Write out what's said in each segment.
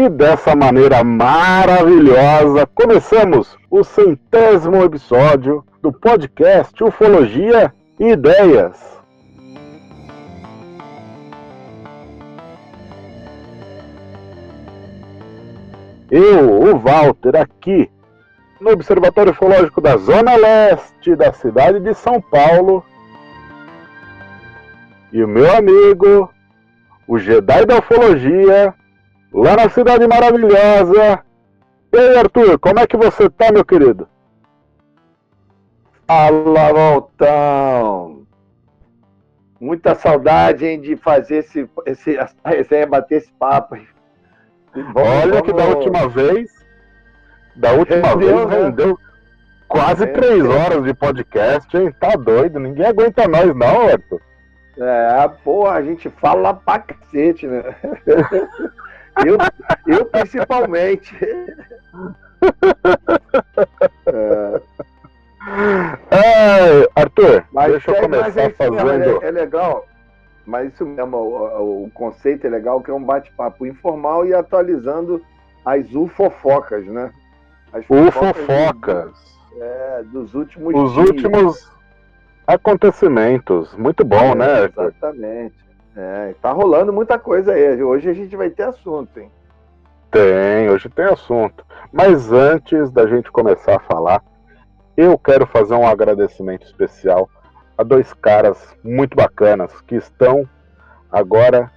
E dessa maneira maravilhosa, começamos o centésimo episódio do podcast Ufologia e Ideias. Eu, o Walter, aqui no Observatório Ufológico da Zona Leste da cidade de São Paulo. E o meu amigo, o Jedi da Ufologia, lá na cidade maravilhosa. E aí, Arthur, como é que você tá, meu querido? Fala, Voltão! Muita saudade hein, de fazer esse, esse, essa resenha, bater esse papo. Vamos, Olha que da última vez, da última rendeu, vez rendeu né? quase rendeu. três horas de podcast, hein? Tá doido, ninguém aguenta nós não, Arthur. É, porra, a gente fala pra cacete, né? eu, eu principalmente. é. É, Arthur, mas, deixa eu começar é, fazendo. É, é, legal, mas isso mesmo, o, o conceito é legal, que é um bate-papo informal e atualizando as ufofocas, né? As ufofocas. É, dos últimos Os dias. últimos acontecimentos. Muito bom, é, né? Exatamente. É, tá rolando muita coisa aí. Hoje a gente vai ter assunto, hein? Tem, hoje tem assunto. Mas antes da gente começar a falar, eu quero fazer um agradecimento especial a dois caras muito bacanas que estão agora,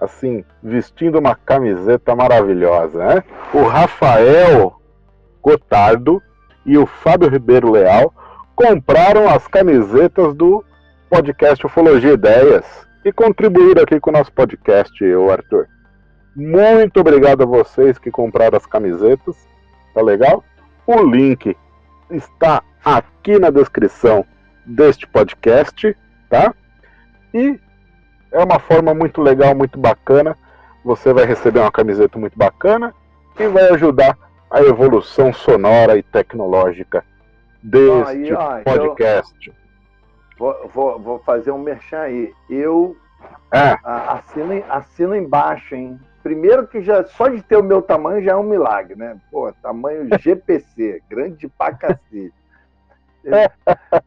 assim, vestindo uma camiseta maravilhosa, né? O Rafael Gotardo e o Fábio Ribeiro Leal compraram as camisetas do podcast Ufologia Ideias e contribuíram aqui com o nosso podcast, eu, Arthur. Muito obrigado a vocês que compraram as camisetas, tá legal? O link está aqui na descrição deste podcast, tá? E é uma forma muito legal, muito bacana. Você vai receber uma camiseta muito bacana e vai ajudar a evolução sonora e tecnológica deste ah, podcast. Vou, vou, vou, fazer um merchan aí. Eu é. assino, assino embaixo, hein? Primeiro que já só de ter o meu tamanho já é um milagre, né? Pô, tamanho GPC, grande pra cacete. E,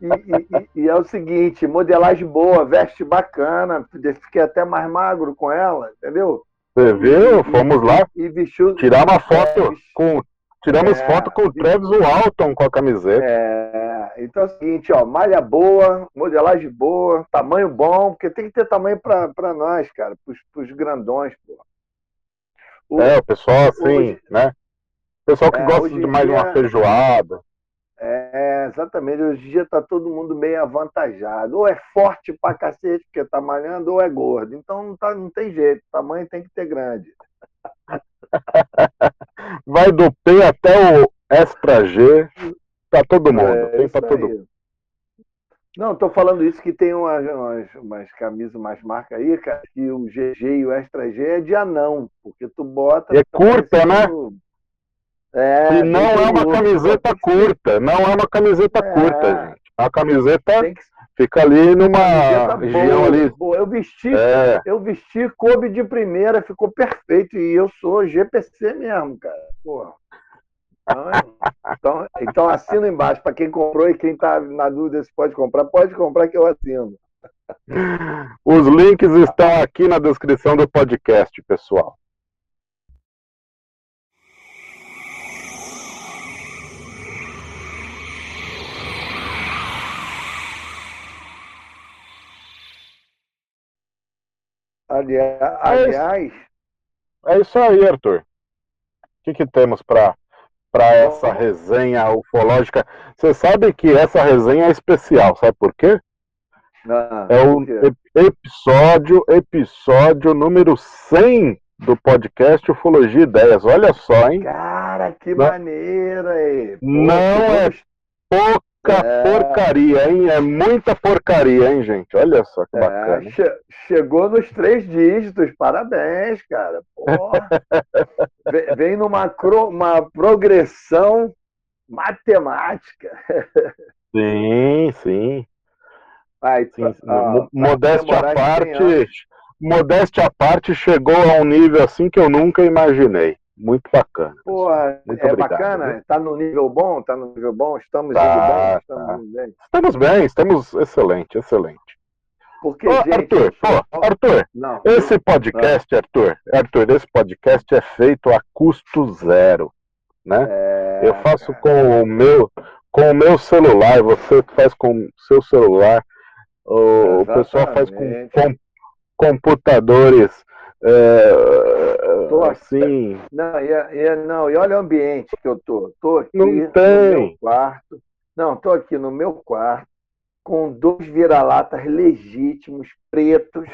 e, e, é o seguinte, modelagem boa, veste bacana, fiquei até mais magro com ela, entendeu? Você viu? Fomos lá e vestiu, tirar uma foto é, com Tiramos é, foto com o Travis Walton com a camiseta. É, então é o seguinte, ó, malha boa, modelagem boa, tamanho bom, porque tem que ter tamanho para nós, cara, pros, pros grandões, pô. O, é, o pessoal assim, hoje, né? O pessoal que é, gosta de mais dia, uma feijoada. É, exatamente. Hoje em dia tá todo mundo meio avantajado. Ou é forte pra cacete, porque tá malhando, ou é gordo. Então não, tá, não tem jeito, tamanho tem que ter grande. Vai do P até o Extra G. Pra todo mundo. É, tem pra todo mundo. Não, tô falando isso que tem umas, umas, umas camisas, umas marcas aí, cara, que o GG e o Extra G é de anão, porque tu bota. É curta, né? É, e não é uma camiseta curta, não é uma camiseta é, curta, gente. A camiseta que... fica ali numa região ali. Boa. Eu vesti, é. eu vesti, coube de primeira, ficou perfeito. E eu sou GPC mesmo, cara. Porra. Então, então, então assina embaixo. Para quem comprou e quem está na dúvida se pode comprar, pode comprar que eu assino. Os links estão aqui na descrição do podcast, pessoal. Aliás, é isso aí, Arthur. O que, que temos para para essa resenha ufológica? Você sabe que essa resenha é especial, sabe por quê? Ah, é o episódio, episódio número 100 do podcast Ufologia Ideias. Olha só, hein? Cara, que Não, maneira. Não é pouco pouca é... porcaria, hein? É muita porcaria, hein, gente? Olha só que é, bacana. che chegou nos três dígitos, parabéns, cara. vem numa uma progressão matemática. Sim, sim. Ai, sim, sim. Ah, modéstia à parte, modéstia à parte chegou a um nível assim que eu nunca imaginei. Muito bacana. Porra, muito é obrigado, bacana? Viu? Tá no nível bom? Tá no nível bom? Estamos tá, indo bem? Estamos, tá. bem? estamos bem, estamos excelente, excelente. Porque, gente, Arthur, pô, Arthur, não, esse podcast, não. Arthur, Arthur, esse podcast é feito a custo zero, né? É, Eu faço cara. com o meu, com o meu celular, você faz com o seu celular, o, o pessoal faz com, com computadores é, tô assim. Não e, e, não, e olha o ambiente que eu tô. Tô aqui no meu quarto. Não, tô aqui no meu quarto com dois vira-latas legítimos, pretos.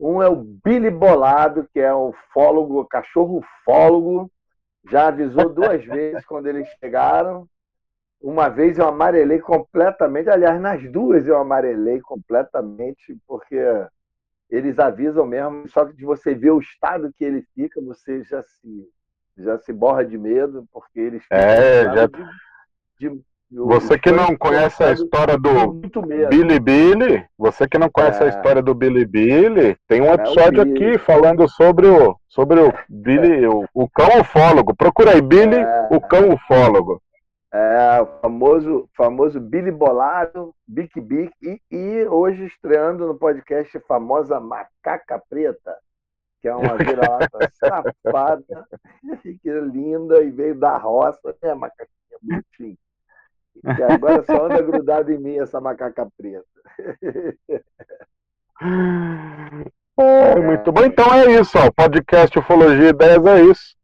Um é o Billy Bolado, que é o fólogo, cachorro fólogo. Já avisou duas vezes quando eles chegaram. Uma vez eu amarelei completamente, aliás, nas duas eu amarelei completamente, porque eles avisam mesmo, só que de você ver o estado que ele fica, você já se já se borra de medo, porque eles é, já... De, de, você que não conhece a história do Billy Billy, você que não conhece é. a história do Billy Billy, tem um é episódio é aqui falando sobre o sobre o Billy, o, o cão ufólogo. Procura aí Billy, é. o cão ufólogo. É, o famoso, famoso Billy Bolado, Bic Bic, e, e hoje estreando no podcast a famosa Macaca Preta, que é uma vira-lata safada, que é linda e veio da roça, é macaquinha, bonitinho. E agora só anda grudado em mim essa macaca preta. É, muito bom. Então é isso, ó. O podcast Ufologia 10 é isso.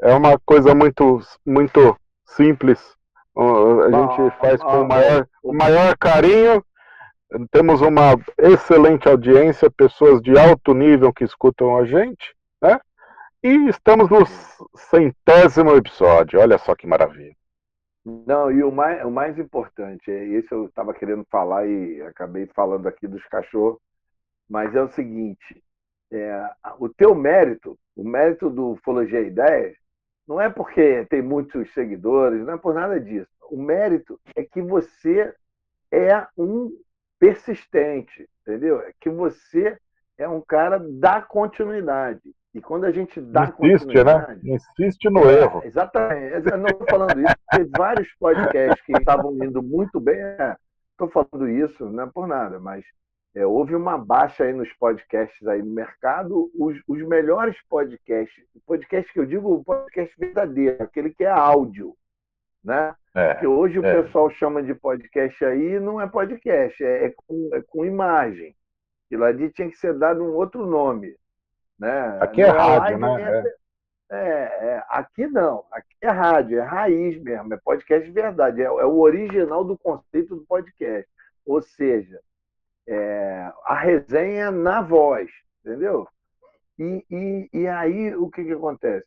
É uma coisa muito, muito simples, a gente faz com o maior, o maior carinho. Temos uma excelente audiência, pessoas de alto nível que escutam a gente, né? E estamos no centésimo episódio. Olha só que maravilha. Não, e o mais, o mais importante, é esse eu estava querendo falar e acabei falando aqui dos cachorros, mas é o seguinte: é, o teu mérito, o mérito do Ufologia Ideias, não é porque tem muitos seguidores, não é por nada disso. O mérito é que você é um persistente, entendeu? É que você é um cara da continuidade. E quando a gente dá Insiste, né? continuidade... né? Insiste no é, erro. Exatamente. Eu não estou falando isso, porque vários podcasts que estavam indo muito bem... Estou é, falando isso, não é por nada, mas é, houve uma baixa aí nos podcasts aí no mercado. Os, os melhores podcasts, podcast que eu digo, o podcast verdadeiro, aquele que é áudio, né? É, que hoje o é. pessoal chama de podcast aí, não é podcast, é, é, com, é com imagem. Aquilo ali tinha que ser dado um outro nome. Né? Aqui é rádio, né? É, é, é, aqui não, aqui é rádio, é raiz mesmo, é podcast de verdade, é, é o original do conceito do podcast. Ou seja, é, a resenha na voz, entendeu? E, e, e aí o que, que acontece?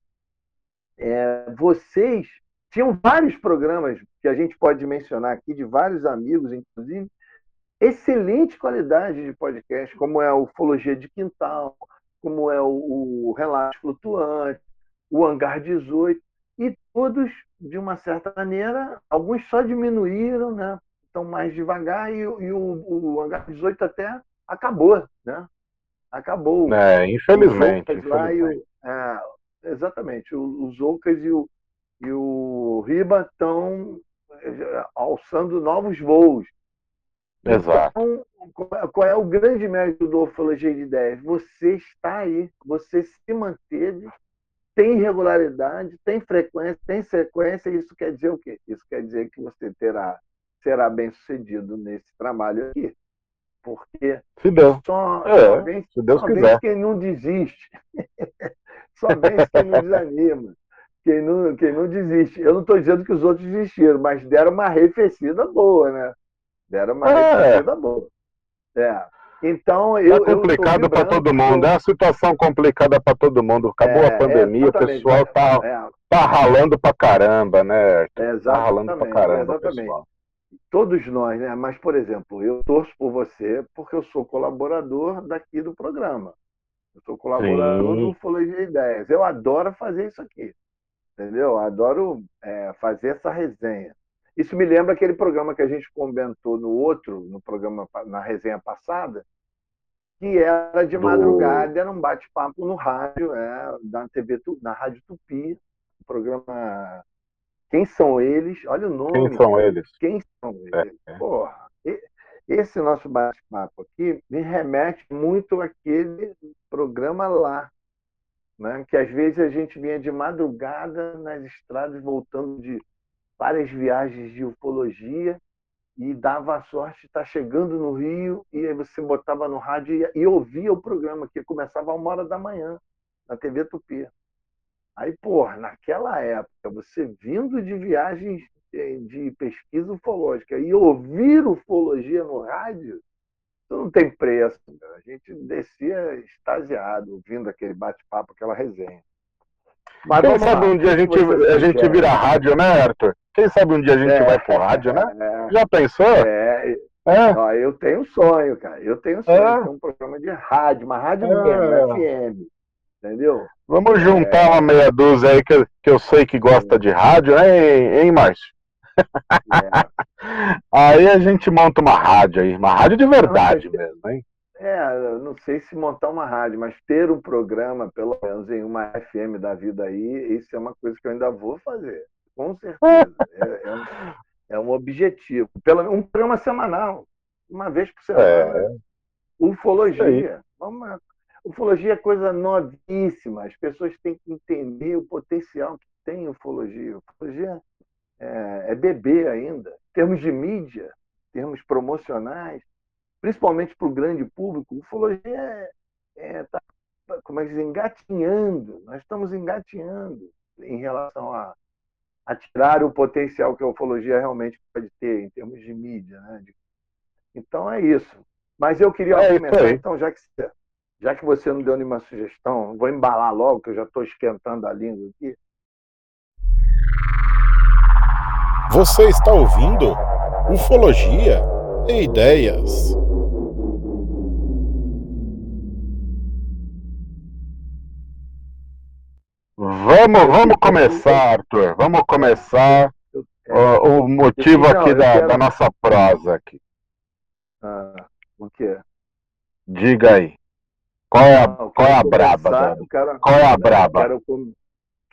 É, vocês tinham vários programas que a gente pode mencionar aqui, de vários amigos, inclusive, excelente qualidade de podcast, como é o Ufologia de Quintal, como é o, o Relato Flutuante, o Hangar 18, e todos, de uma certa maneira, alguns só diminuíram, né? Estão mais devagar e, e o, o Hangar 18 até acabou, né? Acabou. É, infelizmente. infelizmente. O, é, exatamente. Os Ocas e o, e o Riba estão é, alçando novos voos. Exato. Então, qual é o grande mérito do Ufologia de Ideias? Você está aí, você se manteve, tem regularidade, tem frequência, tem sequência, isso quer dizer o quê? Isso quer dizer que você terá será bem sucedido nesse trabalho aqui. Porque se Deus, só, é, só vence, se Deus só quiser. quem não desiste. só vence quem não desanima. Quem não, quem não desiste. Eu não estou dizendo que os outros desistiram, mas deram uma arrefecida boa, né? Deram uma é. arrefecida boa. É. Então, eu. É complicado para todo mundo, é uma situação complicada para todo mundo. Acabou é, a pandemia, o pessoal está é. tá ralando para caramba, né? Está ralando para caramba, exatamente. pessoal todos nós, né? Mas, por exemplo, eu torço por você porque eu sou colaborador daqui do programa. Eu sou colaborador Sim. do Folha de Ideias. Eu adoro fazer isso aqui. Entendeu? Eu adoro é, fazer essa resenha. Isso me lembra aquele programa que a gente comentou no outro, no programa, na resenha passada, que era de madrugada, era um bate-papo no rádio, é, na TV, na Rádio Tupi, programa Quem São Eles? Olha o nome. Quem são eles? Quem são eles? É, é. Porra, esse nosso bate-papo aqui me remete muito àquele programa lá, né? que às vezes a gente vinha de madrugada nas estradas, voltando de várias viagens de ufologia, e dava a sorte de estar chegando no Rio, e aí você botava no rádio e, e ouvia o programa, que começava a uma hora da manhã, na TV Tupi. Aí, porra, naquela época, você vindo de viagens de pesquisa ufológica e ouvir ufologia no rádio, isso não tem preço. A gente descia extasiado ouvindo aquele bate-papo, aquela resenha. Mas Quem sabe lá, um dia a gente, a gente vira rádio, né, Arthur? Quem sabe um dia a gente é, vai pro rádio, né? É, Já pensou? É, é. Ó, eu tenho um sonho, cara. Eu tenho um sonho é. um programa de rádio, uma rádio mesmo, FM. Entendeu? Vamos juntar uma meia dúzia aí que, que eu sei que gosta de rádio, né, hein, Márcio? É. aí a gente monta uma rádio aí, uma rádio de verdade não, mesmo, hein? É, não sei se montar uma rádio, mas ter um programa, pelo menos em uma FM da vida aí, isso é uma coisa que eu ainda vou fazer, com certeza. é, é, um, é, um, objetivo. Pelo, um programa semanal, uma vez por semana. É. Ufologia. Vamos, ufologia é coisa novíssima. As pessoas têm que entender o potencial que tem ufologia. Ufologia é, é bebê ainda. Em termos de mídia, em termos promocionais, principalmente para o grande público, ufologia é, é tá, como é que diz, engatinhando. Nós estamos engatinhando em relação a, a tirar o potencial que a ufologia realmente pode ter em termos de mídia. Né? Então é isso. Mas eu queria é comentar, então, já que, já que você não deu nenhuma sugestão, vou embalar logo, que eu já estou esquentando a língua aqui. Você está ouvindo Ufologia e Ideias. Vamos, vamos começar, Arthur. Vamos começar o, o motivo aqui da, da nossa prosa aqui. Ah, o quê? Diga aí. Qual é a, qual é a braba? Quero, qual é a braba? Quero,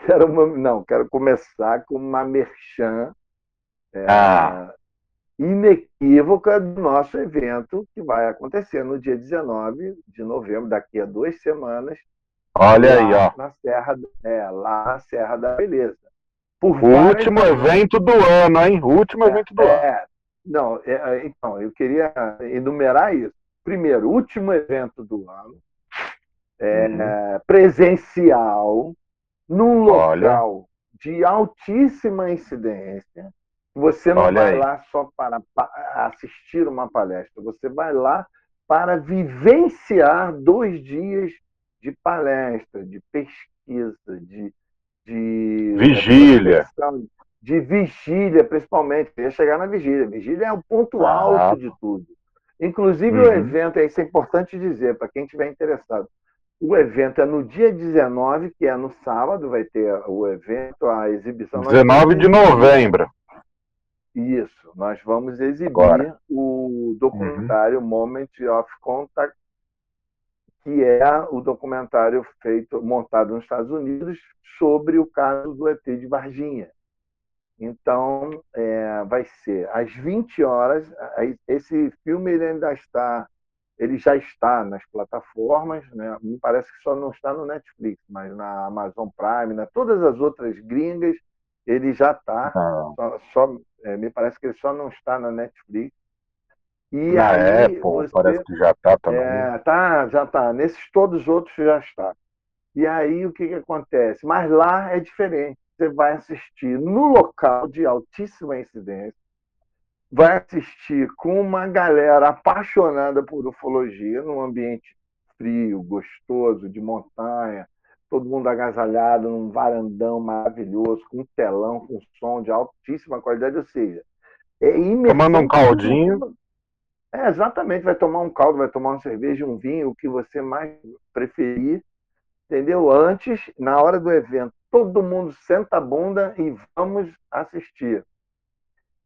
quero uma, não, quero começar com uma merchan é, ah. inequívoca do nosso evento que vai acontecer no dia 19 de novembro, daqui a duas semanas. Olha aí, ó. Na Serra, é, lá na Serra da Beleza. Por o último evento do ano, hein? O último é, evento do é, ano. Não, é, é, então, eu queria enumerar isso. Primeiro, último evento do ano, é, hum. presencial, num local Olha. de altíssima incidência, você não Olha vai aí. lá só para assistir uma palestra, você vai lá para vivenciar dois dias de palestra, de pesquisa, de, de vigília. De vigília, principalmente. Eu ia chegar na vigília. Vigília é o ponto ah. alto de tudo. Inclusive, uhum. o evento, isso é importante dizer para quem estiver interessado. O evento é no dia 19, que é no sábado, vai ter o evento, a exibição. 19 de novembro. Isso, nós vamos exibir Agora. o documentário uhum. Moment of Contact, que é o documentário feito, montado nos Estados Unidos sobre o caso do ET de Varginha. Então, é, vai ser às 20 horas. Esse filme ainda está, ele já está nas plataformas, né? Me parece que só não está no Netflix, mas na Amazon Prime, né? todas as outras gringas, ele já está. Ah. Só, só é, me parece que ele só não está na Netflix. E na aí, Apple, você, parece que já está também. É, tá, já está. Nesses todos os outros já está. E aí o que, que acontece? Mas lá é diferente. Você vai assistir no local de altíssima incidência, vai assistir com uma galera apaixonada por ufologia, num ambiente frio, gostoso, de montanha, todo mundo agasalhado num varandão maravilhoso, com um telão, com som de altíssima qualidade, ou seja, é Tomando um caldinho. É, exatamente, vai tomar um caldo, vai tomar uma cerveja, um vinho, o que você mais preferir, entendeu? Antes, na hora do evento, todo mundo senta a bunda e vamos assistir.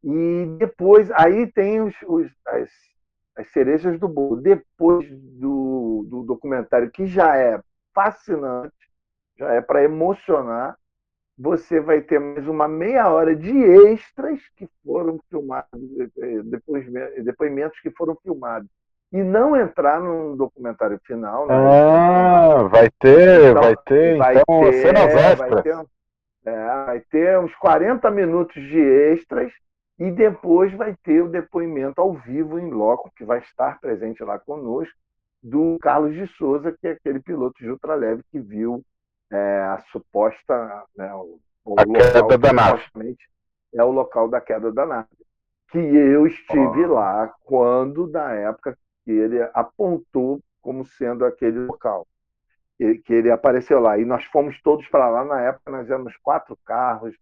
E depois, aí tem os, os as, as cerejas do bolo. Depois do, do documentário, que já é fascinante, já é para emocionar. você vai ter mais uma meia hora de extras que foram filmados, eh, depoimentos que foram filmados. E não entrar num documentário final. Né? Ah, vai ter, então, vai ter, vai então, ter, cenas extras. Vai ter, é, vai ter uns 40 minutos de extras e depois vai ter o depoimento ao vivo em loco, que vai estar presente lá conosco, do Carlos de Souza, que é aquele piloto de ultraleve que viu é, a suposta. Né, o, o a queda da nave. É o local da queda da nave. Que eu estive oh. lá quando, da época, que ele apontou como sendo aquele local. Que ele apareceu lá. E nós fomos todos para lá. Na época, nós éramos quatro carros,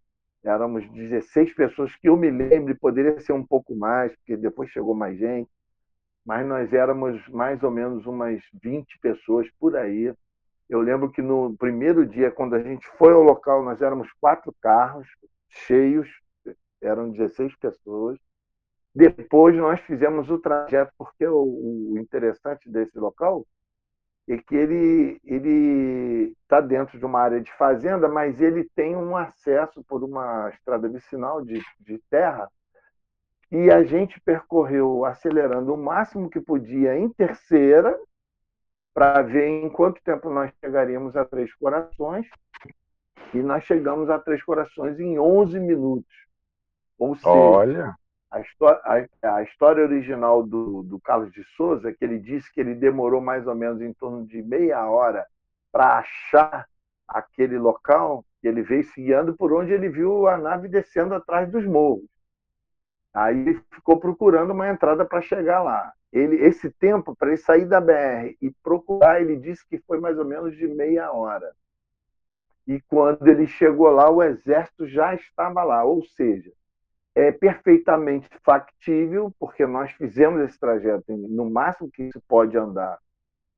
éramos 16 pessoas, que eu me lembro, poderia ser um pouco mais, porque depois chegou mais gente. Mas nós éramos mais ou menos umas 20 pessoas por aí eu lembro que no primeiro dia, quando a gente foi ao local, nós éramos quatro carros cheios, eram 16 pessoas. Depois nós fizemos o trajeto, porque o, o interessante desse local é que ele ele está dentro de uma área de fazenda, mas ele tem um acesso por uma estrada vicinal de, de terra e a gente percorreu acelerando o máximo que podia em terceira para ver em quanto tempo nós chegaríamos a Três Corações. E nós chegamos a Três Corações em 11 minutos. Ou seja, Olha. A, história, a, história original do, do Carlos de Souza, que ele disse que ele demorou mais ou menos em torno de meia hora para achar aquele local, ele veio se guiando por onde ele viu a nave descendo atrás dos morros. Aí ele ficou procurando uma entrada para chegar lá ele, esse tempo para ele sair da BR e procurar, ele disse que foi mais ou menos de meia hora. E quando ele chegou lá, o exército já estava lá, ou seja, é perfeitamente factível, porque nós fizemos esse trajeto no máximo que se pode andar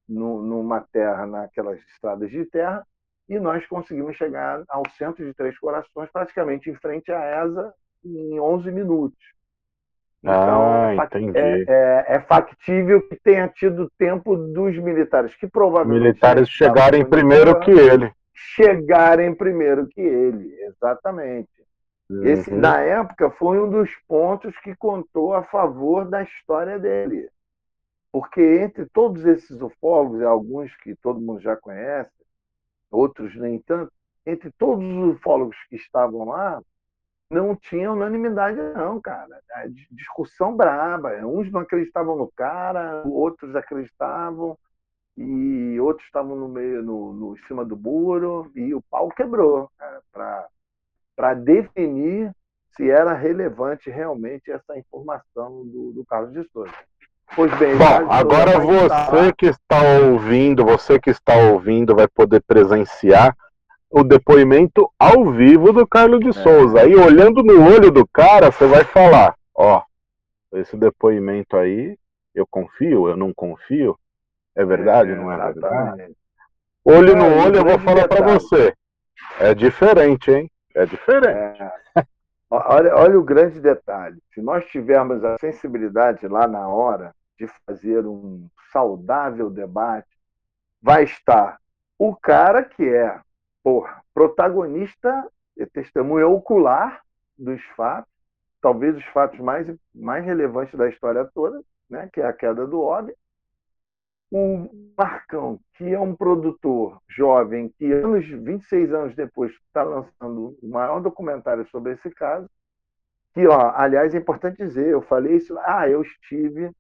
no, numa terra, naquelas estradas de terra, e nós conseguimos chegar ao centro de Três Corações, praticamente em frente à ESA, em 11 minutos. Então, ah, entendi. É, é, é, factível que tenha tido tempo dos militares, que provavelmente. Militares chegarem primeiro que ele. Chegarem primeiro que ele, exatamente. Uhum. Esse, na época, foi um dos pontos que contou a favor da história dele. Porque entre todos esses ufólogos, alguns que todo mundo já conhece, outros nem tanto, entre todos os ufólogos que estavam lá, não tinha unanimidade, não, cara. Discussão braba. Uns não acreditavam no cara, outros acreditavam, e outros estavam no meio, no, no em cima do muro, e o pau quebrou para definir se era relevante realmente essa informação do, do Carlos de Souza. Pois bem, Bom, agora você que está ouvindo, você que está ouvindo vai poder presenciar o depoimento ao vivo do Carlos de é. Souza. Aí, olhando no olho do cara, você vai falar: ó, esse depoimento aí, eu confio, eu não confio. É verdade, é, não é verdade? Olho no olho, eu vou falar para você. É diferente, hein? É diferente. É. Olha, olha o grande detalhe. Se nós tivermos a sensibilidade lá na hora de fazer um saudável debate, vai estar o cara que é porra, protagonista, é testemunha ocular dos fatos, talvez os fatos mais, mais relevantes da história toda, né, que é a queda do OB. O Marcão, que é um produtor jovem, que anos, 26 anos depois está lançando o maior documentário sobre esse caso, que, ó, aliás, é importante dizer, eu falei isso, ah, eu estive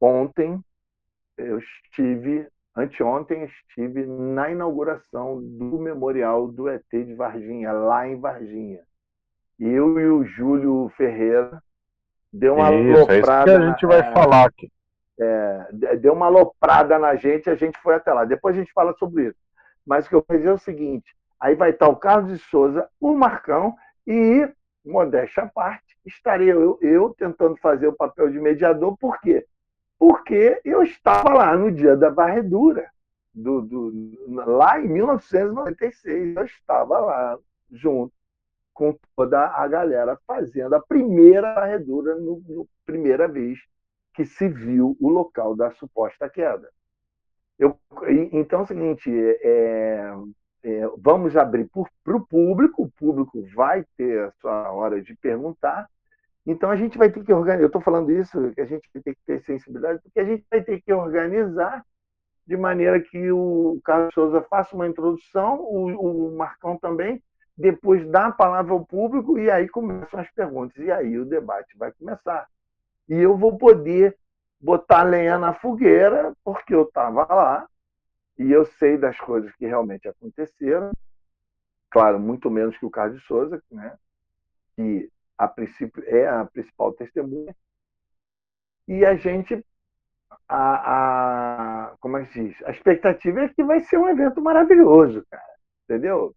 ontem, eu estive Anteontem estive na inauguração do Memorial do ET de Varginha, lá em Varginha. Eu e o Júlio Ferreira deu uma isso. É isso que a gente vai é, falar aqui. É, deu uma aloprada na gente, a gente foi até lá. Depois a gente fala sobre isso. Mas o que eu quero dizer é o seguinte: aí vai estar o Carlos de Souza, o Marcão e, modéstia à parte, estaria eu, eu tentando fazer o papel de mediador, por quê? porque eu estava lá no dia da varredura, do, do, lá em 1996, eu estava lá junto com toda a galera fazendo a primeira varredura, no, no primeira vez que se viu o local da suposta queda. Eu, então é o seguinte, é, é, vamos abrir para o público, o público vai ter a sua hora de perguntar, então a gente vai ter que organizar, eu estou falando isso, que a gente ter que ter sensibilidade, porque a gente vai ter que organizar de maneira que o Carlos Souza faça uma introdução, o, o Marcão também, depois dá a palavra ao público e aí começam as perguntas. E aí o debate vai começar. E eu vou poder botar lenha na fogueira, porque eu estava lá e eu sei das coisas que realmente aconteceram. Claro, muito menos que o Carlos de Souza, né? que a princípio é a principal testemunha. E a gente a, a, como é que se diz? A expectativa é que vai ser um evento maravilhoso, cara. Entendeu?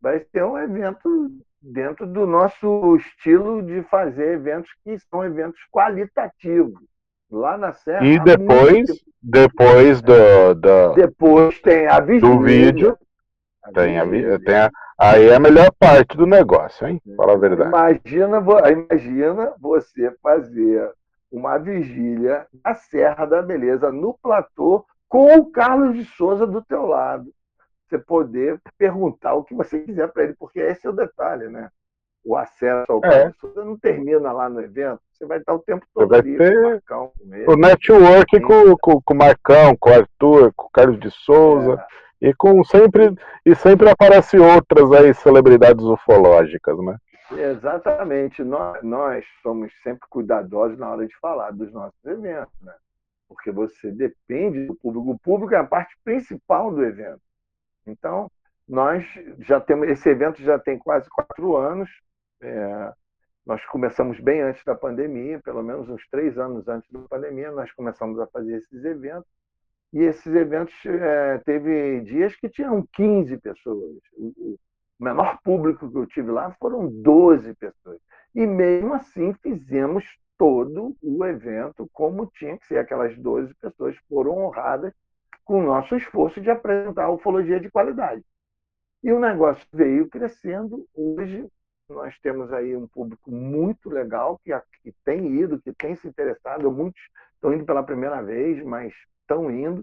Vai ser um evento dentro do nosso estilo de fazer eventos que são eventos qualitativos. Lá na Serra. E depois, muito... depois do, do. Depois tem a vigília. Do vídeo. A tem, vigília. a, tem a, aí é a melhor parte do negócio, hein? Fala a verdade. Imagina, imagina você fazer uma vigília na Serra da Beleza, no platô, com o Carlos de Souza do teu lado. Você poder perguntar o que você quiser para ele, porque esse é o detalhe, né? O acesso ao é. Não termina lá no evento, você vai estar o tempo todo ali, ter o, Marcão, o network com, com, com, o Marcão, com o Arthur, com o Carlos de Souza. É. E com sempre e sempre aparece outras aí celebridades ufológicas, né? Exatamente. Nós, nós somos sempre cuidadosos na hora de falar dos nossos eventos, né? porque você depende do público. O público é a parte principal do evento. Então, nós já temos esse evento já tem quase quatro anos. É, nós começamos bem antes da pandemia, pelo menos uns três anos antes da pandemia, nós começamos a fazer esses eventos. E esses eventos é, teve dias que tinham 15 pessoas. O, menor público que eu tive lá foram 12 pessoas. E mesmo assim fizemos todo o evento como tinha que ser. Aquelas 12 pessoas foram honradas com o nosso esforço de apresentar ufologia de qualidade. E o negócio veio crescendo. Hoje nós temos aí um público muito legal que, que tem ido, que tem se interessado. Muitos estão indo pela primeira vez, mas estão indo.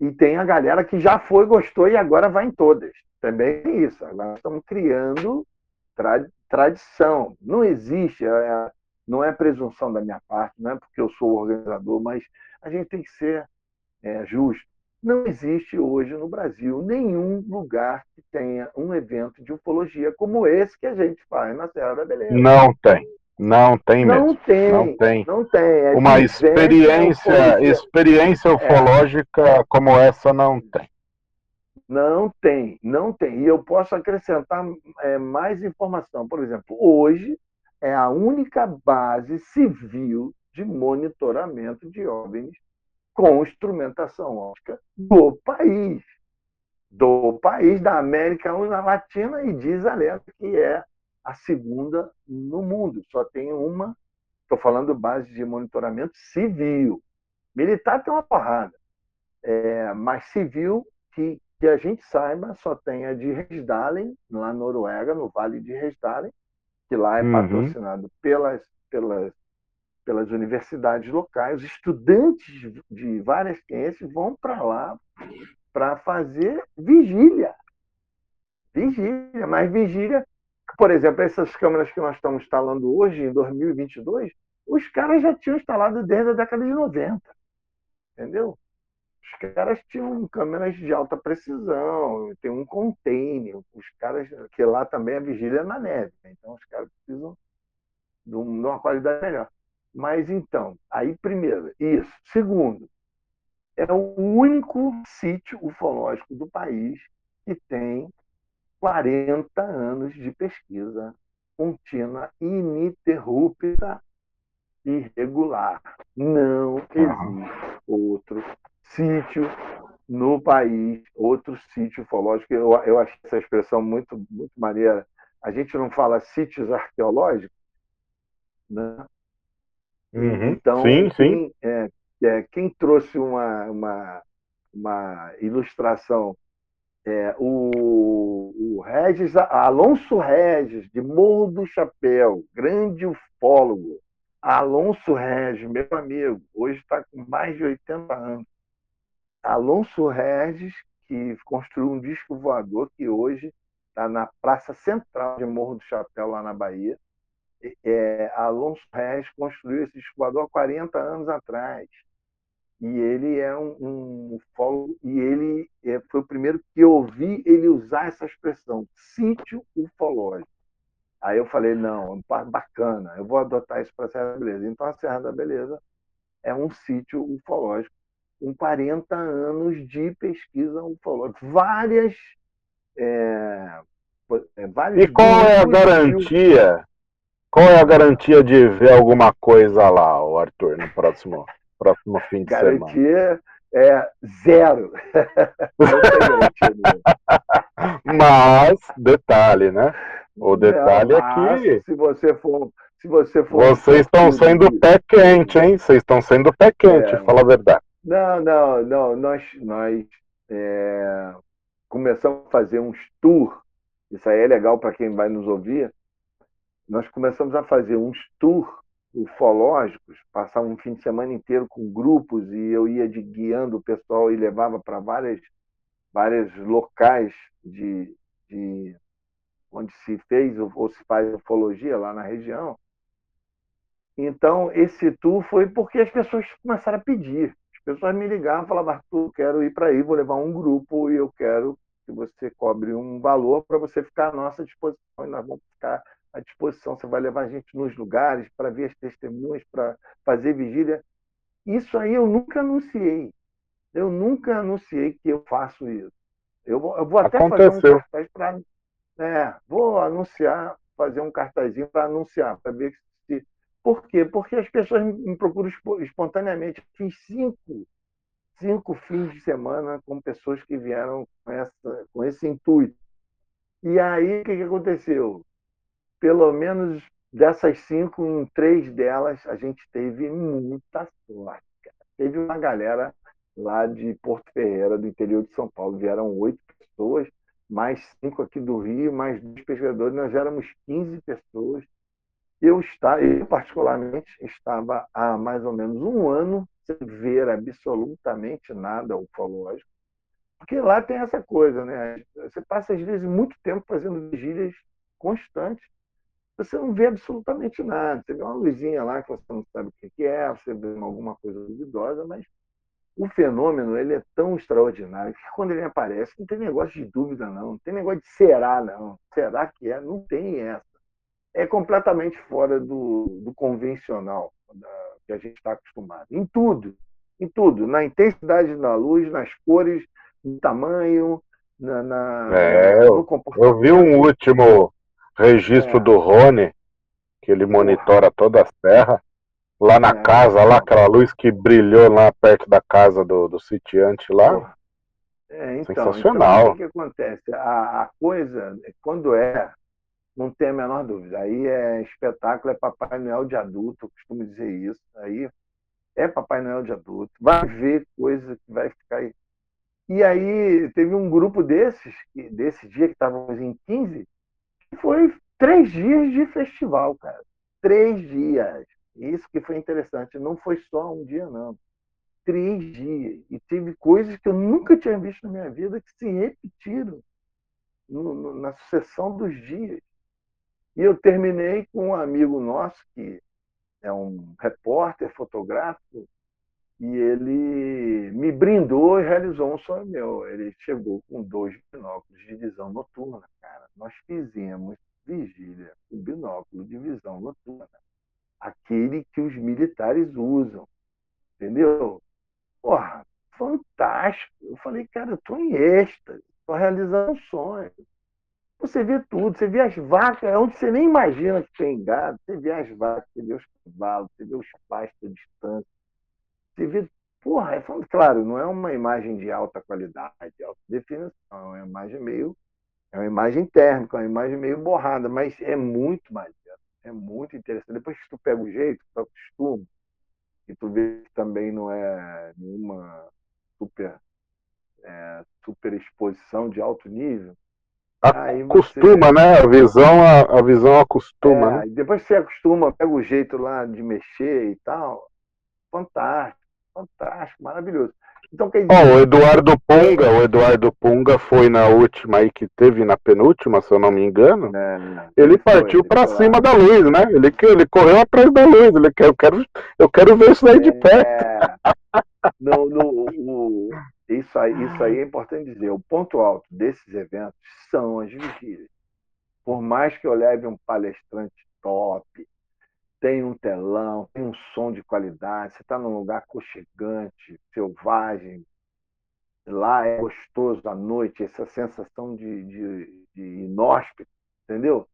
E tem a galera que já foi, gostou e agora vai em todas. Também é isso. Agora estamos criando tra tradição. Não existe, é, é, não é presunção da minha parte, não é porque eu sou organizador, mas a gente tem que ser é, justo. Não existe hoje no Brasil nenhum lugar que tenha um evento de ufologia como esse que a gente faz na Serra da Beleza. Não tem. Não tem não mesmo. Tem, não tem. Não tem. É Uma experiência, experiência é. ufológica é. como essa não tem. Não tem, não tem. E eu posso acrescentar é, mais informação. Por exemplo, hoje é a única base civil de monitoramento de OVNIs com instrumentação óptica do país. Do país da América Latina e diz a lenda que é a segunda no mundo. Só tem uma, estou falando base de monitoramento civil. Militar tem uma porrada. É, mas civil que que a gente saiba, só tem a de Resdalen, lá na Noruega, no Vale de Resdalen, que lá é uhum. patrocinado pelas, pelas, pelas universidades locais. Estudantes de várias ciências vão para lá para fazer vigília. Vigília, mas vigília, por exemplo, essas câmeras que nós estamos instalando hoje, em 2022, os caras já tinham instalado desde a década de 90. Entendeu? Os caras tinham câmeras de alta precisão, tem um container, os caras, que lá também a vigília é na neve, então os caras precisam de uma qualidade melhor. Mas então, aí primeiro, isso. Segundo, é o único sítio ufológico do país que tem 40 anos de pesquisa contínua, ininterrupta e regular. Não existe outro sítio no país, outro sítio ufológico. Eu, eu acho essa expressão muito, muito maneira. A gente não fala sítios arqueológicos, né? Uhum. Então, sim, quem, sim. É, é, quem trouxe uma, uma, uma ilustração, é, o, o Regis, Alonso Regis, de Morro do Chapéu, grande ufólogo. Alonso Regis, meu amigo, hoje está com mais de 80 anos. Alonso Regis que construiu um disco voador que hoje está na praça central de Morro do Chapéu, lá na Bahia. É, Alonso Reis construiu esse disco voador há 40 anos atrás. E ele é um, um ufólogo, e ele é, foi o primeiro que eu ouvi ele usar essa expressão, sítio ufológico. Aí eu falei, não, bacana, eu vou adotar isso para a Serra da Beleza. Então a Serra da Beleza é um sítio ufológico com 40 anos de pesquisa ufológica. Várias. É, é vários e qual é a garantia? Qual é a garantia de ver alguma coisa lá, Arthur, no próximo, próximo fim de garantia semana? Garantia é zero. Mas, detalhe, né? O detalhe é que. Se você for. Se você for Vocês estão sendo pé quente, hein? Vocês estão sendo pé quente, é. fala a verdade. Não, não, não. Nós, nós é, começamos a fazer uns tours. Isso aí é legal para quem vai nos ouvir. Nós começamos a fazer uns tours ufológicos, passar um fim de semana inteiro com grupos e eu ia de guiando o pessoal e levava para várias vários locais de, de onde se fez ou se faz ufologia lá na região. Então, esse tour foi porque as pessoas começaram a pedir. As pessoas me ligavam e falavam, Arthur, quero ir para aí, vou levar um grupo e eu quero que você cobre um valor para você ficar à nossa disposição e nós vamos ficar à disposição. Você vai levar a gente nos lugares para ver as testemunhas, para fazer vigília. Isso aí eu nunca anunciei. Eu nunca anunciei que eu faço isso. Eu vou, eu vou até Aconteceu. fazer um cartaz para. É, vou anunciar, fazer um cartazinho para anunciar, para ver se. Por quê? Porque as pessoas me procuram espontaneamente. Fiz cinco, cinco fins de semana com pessoas que vieram com, essa, com esse intuito. E aí, o que, que aconteceu? Pelo menos dessas cinco, em três delas, a gente teve muita sorte. Cara. Teve uma galera lá de Porto Ferreira, do interior de São Paulo. Vieram oito pessoas, mais cinco aqui do Rio, mais dois pescadores. Nós éramos 15 pessoas. Eu, está, eu, particularmente, estava há mais ou menos um ano sem ver absolutamente nada ufológico. Porque lá tem essa coisa, né? Você passa, às vezes, muito tempo fazendo vigílias constantes. Você não vê absolutamente nada. Você vê uma luzinha lá que você não sabe o que é, você vê alguma coisa duvidosa, mas o fenômeno ele é tão extraordinário que quando ele aparece não tem negócio de dúvida não, não tem negócio de será não, será que é, não tem essa. É completamente fora do, do convencional da, que a gente está acostumado. Em tudo, em tudo, na intensidade da luz, nas cores, no tamanho, na, na é, no comportamento. Eu vi um último registro é. do Rony, que ele monitora toda a terra Lá na é. casa, lá aquela luz que brilhou lá perto da casa do, do sitiante lá. É, então, Sensacional. Então, o que, acontece? A, a, coisa, quando é, não tem a menor dúvida. Aí é espetáculo, é Papai Noel de adulto, eu costumo dizer isso. Aí é Papai Noel de adulto. Vai ver coisa que vai ficar aí. E aí teve um grupo desses, desse dia que estávamos em 15, que foi três dias de festival, cara. Três dias. Isso que foi interessante. Não foi só um dia, não. Três dias. E teve coisas que eu nunca tinha visto na minha vida que se repetiram no, no, na sucessão dos dias. E eu terminei com um amigo nosso, que é um repórter fotográfico, e ele me brindou e realizou um sonho meu. Ele chegou com dois binóculos de visão noturna, cara. Nós fizemos vigília com binóculo de visão noturna aquele que os militares usam. Entendeu? Porra, fantástico. Eu falei, cara, eu tô em êxtase, tô realizando um sonho. Você vê tudo, você vê as vacas, é onde você nem imagina que tem gado, você vê as vacas, você vê os cavalos, você vê os pastos à distância, você vê. Porra, é, claro, não é uma imagem de alta qualidade, de alta definição, é uma imagem meio. É uma imagem térmica, é uma imagem meio borrada, mas é muito mais é muito interessante. Depois que tu pega o jeito, tu acostuma, e tu vê que também não é nenhuma super, é, super exposição de alto nível. Acostuma, você... né? A visão, a, a visão acostuma. É, né? Depois que você acostuma, pega o jeito lá de mexer e tal, fantástico, fantástico, maravilhoso. Então, quer dizer... oh, o Eduardo Punga, o Eduardo Punga foi na última aí que teve na penúltima, se eu não me engano. É, ele partiu para cima da luz, né? Ele, ele correu atrás da luz. Ele quer, eu quero, eu quero ver isso aí de é... perto. No, no, o, isso, aí, isso aí é importante dizer. O ponto alto desses eventos são as vigílias. Por mais que eu leve um palestrante top, tem um telão, tem um som de qualidade, você está num lugar aconchegante, selvagem, lá é gostoso à noite, essa sensação de, de, de inóspito, entendeu?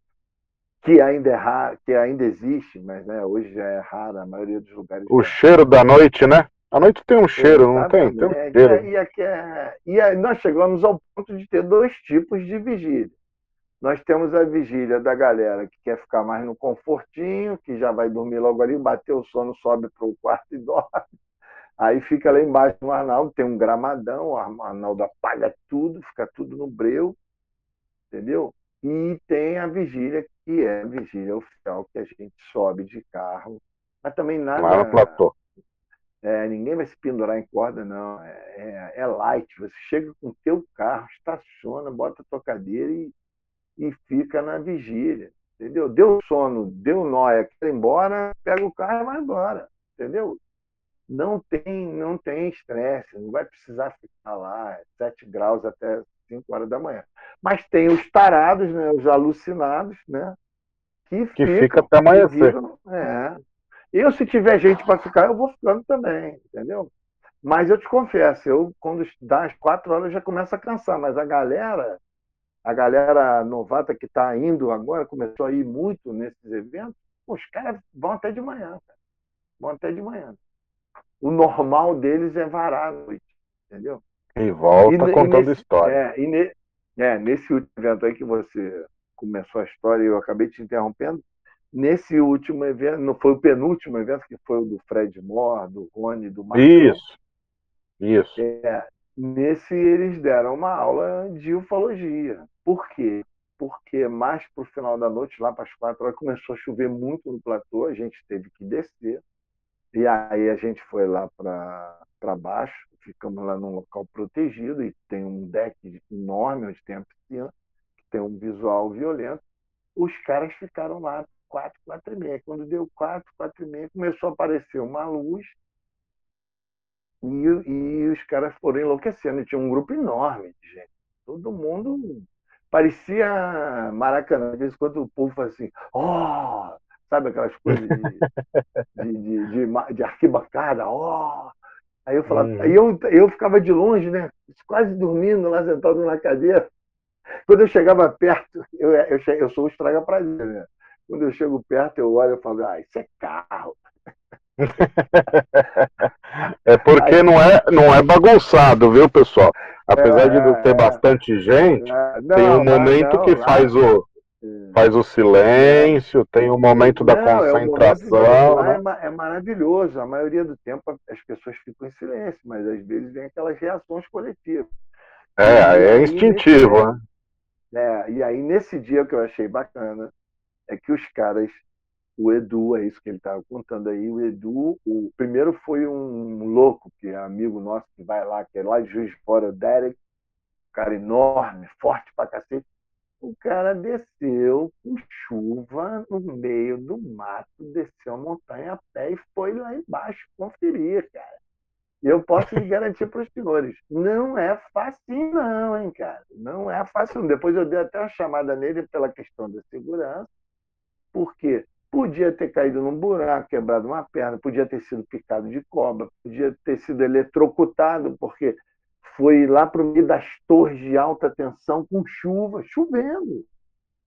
Que ainda é raro, que ainda existe, mas né, hoje já é raro a maioria dos lugares. O cheiro da noite, né? A noite tem um cheiro, Exatamente. não tem? tem um cheiro. E, e, é, e aí nós chegamos ao ponto de ter dois tipos de vigília. Nós temos a vigília da galera que quer ficar mais no confortinho, que já vai dormir logo ali, bateu o sono, sobe para o quarto e dorme. Aí fica lá embaixo no Arnaldo, tem um gramadão, o Arnaldo apaga tudo, fica tudo no breu, entendeu? E tem a vigília, que é a vigília oficial, que a gente sobe de carro, mas também nada. Lá no platô. É, ninguém vai se pendurar em corda, não. É, é, é light. Você chega com o teu carro, estaciona, bota a tua cadeira e e fica na vigília, entendeu? Deu sono, deu nóia, quer ir embora, pega o carro e vai embora, entendeu? Não tem, não tem estresse, não vai precisar ficar lá 7 graus até 5 horas da manhã. Mas tem os tarados, né, os alucinados, né, que, que ficam, fica até amanhecer. é. Eu, se tiver gente para ficar, eu vou ficando também, entendeu? Mas eu te confesso, eu, quando dá as quatro horas, já começa a cansar, mas a galera a galera novata que está indo agora, começou a ir muito nesses eventos, os caras vão até de manhã, cara. vão até de manhã. O normal deles é varar à noite, entendeu? E volta e, contando e nesse, história. É, ne, é, nesse último evento aí que você começou a história e eu acabei te interrompendo, nesse último evento, não foi o penúltimo evento, que foi o do Fred Moore, do Rony, do Marcos. Isso, isso. É, Nesse, eles deram uma aula de ufologia. Por quê? Porque mais para o final da noite, lá para as quatro horas, começou a chover muito no platô, a gente teve que descer. E aí a gente foi lá para baixo, ficamos lá num local protegido e tem um deck enorme onde tem a piscina, que tem um visual violento. Os caras ficaram lá quatro, quatro e meia. Quando deu quatro, quatro e meia, começou a aparecer uma luz e, e os caras foram enlouquecendo. E tinha um grupo enorme de gente. Todo mundo parecia Maracanã. De vez em quando o povo faz assim, ó, oh! sabe aquelas coisas de, de, de, de, de arquibancada, ó. Oh! Aí eu falava, uhum. aí eu, eu ficava de longe, né? Quase dormindo lá sentado na cadeira. Quando eu chegava perto, eu, eu, eu sou o estraga prazer, né? Quando eu chego perto, eu olho e falo, ah, isso é carro é porque não é, não é bagunçado, viu, pessoal? Apesar é, de ter é, bastante gente, é, não, tem um momento não, que faz o, faz o silêncio, tem o momento da concentração. É, né? é, maravilhoso. A maioria do tempo as pessoas ficam em silêncio, mas às vezes vem aquelas reações coletivas. É, é instintivo, né? É, e aí nesse dia que eu achei bacana é que os caras o Edu, é isso que ele estava contando aí. O Edu, o primeiro foi um louco, que é amigo nosso que vai lá, que é lá de Juiz de Fora, o Derek, um cara enorme, forte pra cacete. O cara desceu com chuva no meio do mato, desceu a montanha a pé e foi lá embaixo conferir, cara. E eu posso lhe garantir para os senhores, não é fácil não, hein, cara. Não é fácil. Depois eu dei até uma chamada nele pela questão da segurança, porque Podia ter caído num buraco, quebrado uma perna, podia ter sido picado de cobra, podia ter sido eletrocutado, porque foi lá para o meio das torres de alta tensão com chuva, chovendo.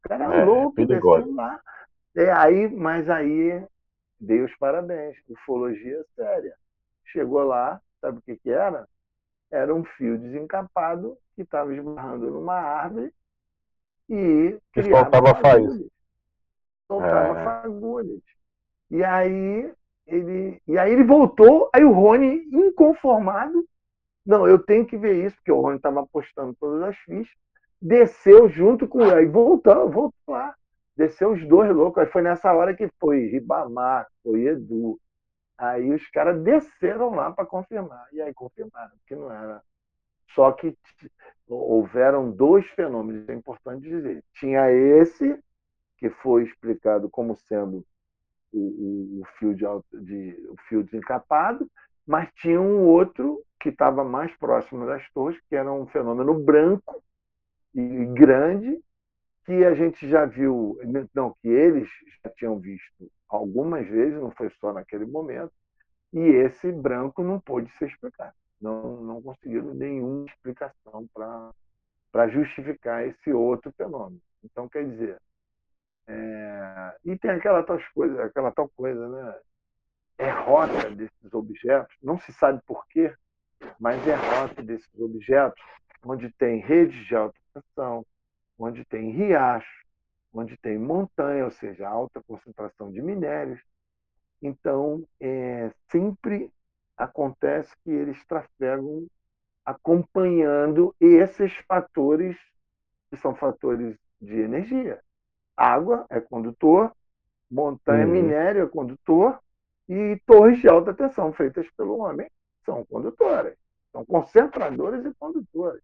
O cara é, louco, descendo lá. É, aí, mas aí, dei os parabéns. Ufologia séria. Chegou lá, sabe o que, que era? Era um fio desencapado que estava esbarrando numa árvore e. Que faltava faísca soltava é. fagulhas. E aí ele, e aí ele voltou, aí o Rony, inconformado, não, eu tenho que ver isso, porque o Rony estava apostando todas as fichas, desceu junto com ele, aí voltou, voltou lá. Desceu os dois loucos. Aí foi nessa hora que foi Ribamar, foi Edu. Aí os caras desceram lá para confirmar. E aí confirmaram que não era. Só que houveram dois fenômenos, é importante dizer. Tinha esse, que foi explicado como sendo o, o, o fio, de, de, o fio desencapado, mas tinha um outro que estava mais próximo das torres, que era um fenômeno branco e grande, que a gente já viu, não, que eles já tinham visto algumas vezes, não foi só naquele momento, e esse branco não pôde ser explicado. Não, não conseguiram nenhuma explicação para justificar esse outro fenômeno. Então, quer dizer, é... e tem aquela tal coisa, aquela tal coisa, né? É rota desses objetos, não se sabe por quê, mas é rota desses objetos onde tem redes de alta tensão, onde tem riacho, onde tem montanha, ou seja, alta concentração de minérios. Então, é, sempre acontece que eles trafegam acompanhando esses fatores, que são fatores de energia. Água é condutor, montanha, uhum. minério é condutor, e torres de alta tensão feitas pelo homem são condutoras. São concentradores e condutores.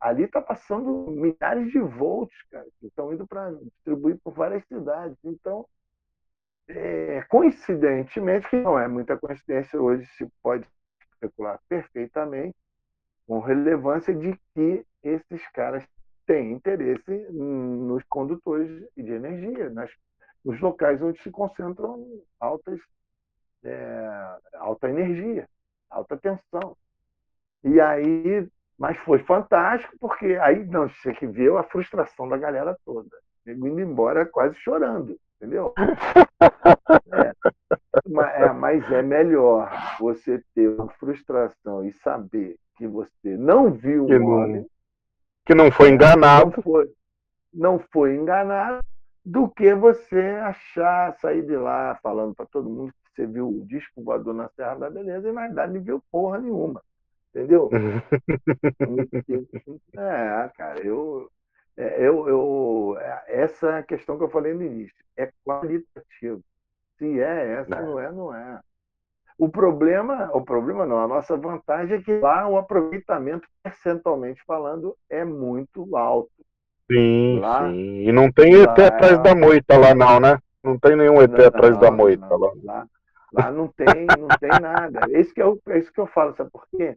Ali está passando milhares de volts, cara, que estão indo para distribuir por várias cidades. Então, é, coincidentemente, que não é muita coincidência, hoje se pode especular perfeitamente, com relevância de que esses caras têm interesse nos condutores de energia, nas, nos locais onde se concentram altas, é, alta energia, alta tensão. E aí mas foi fantástico, porque aí não, você que viu a frustração da galera toda. Indo embora quase chorando, entendeu? É, mas é melhor você ter uma frustração e saber que você não viu que o homem. Que não foi enganado. Não foi, não foi enganado, do que você achar, sair de lá falando para todo mundo que você viu o disco voador na Serra da Beleza e na verdade não viu porra nenhuma. Entendeu? é, cara, eu, é, eu, eu, é, essa questão que eu falei no início é qualitativo. Se é essa, não é, não é. O problema, o problema não, a nossa vantagem é que lá o aproveitamento, percentualmente falando, é muito alto. Sim, lá, sim. E não tem ET lá, atrás da moita lá, não, né? Não tem nenhum ET não, atrás da moita não, lá. lá. Lá não tem, não tem nada. É isso que eu, é isso que eu falo, sabe por quê?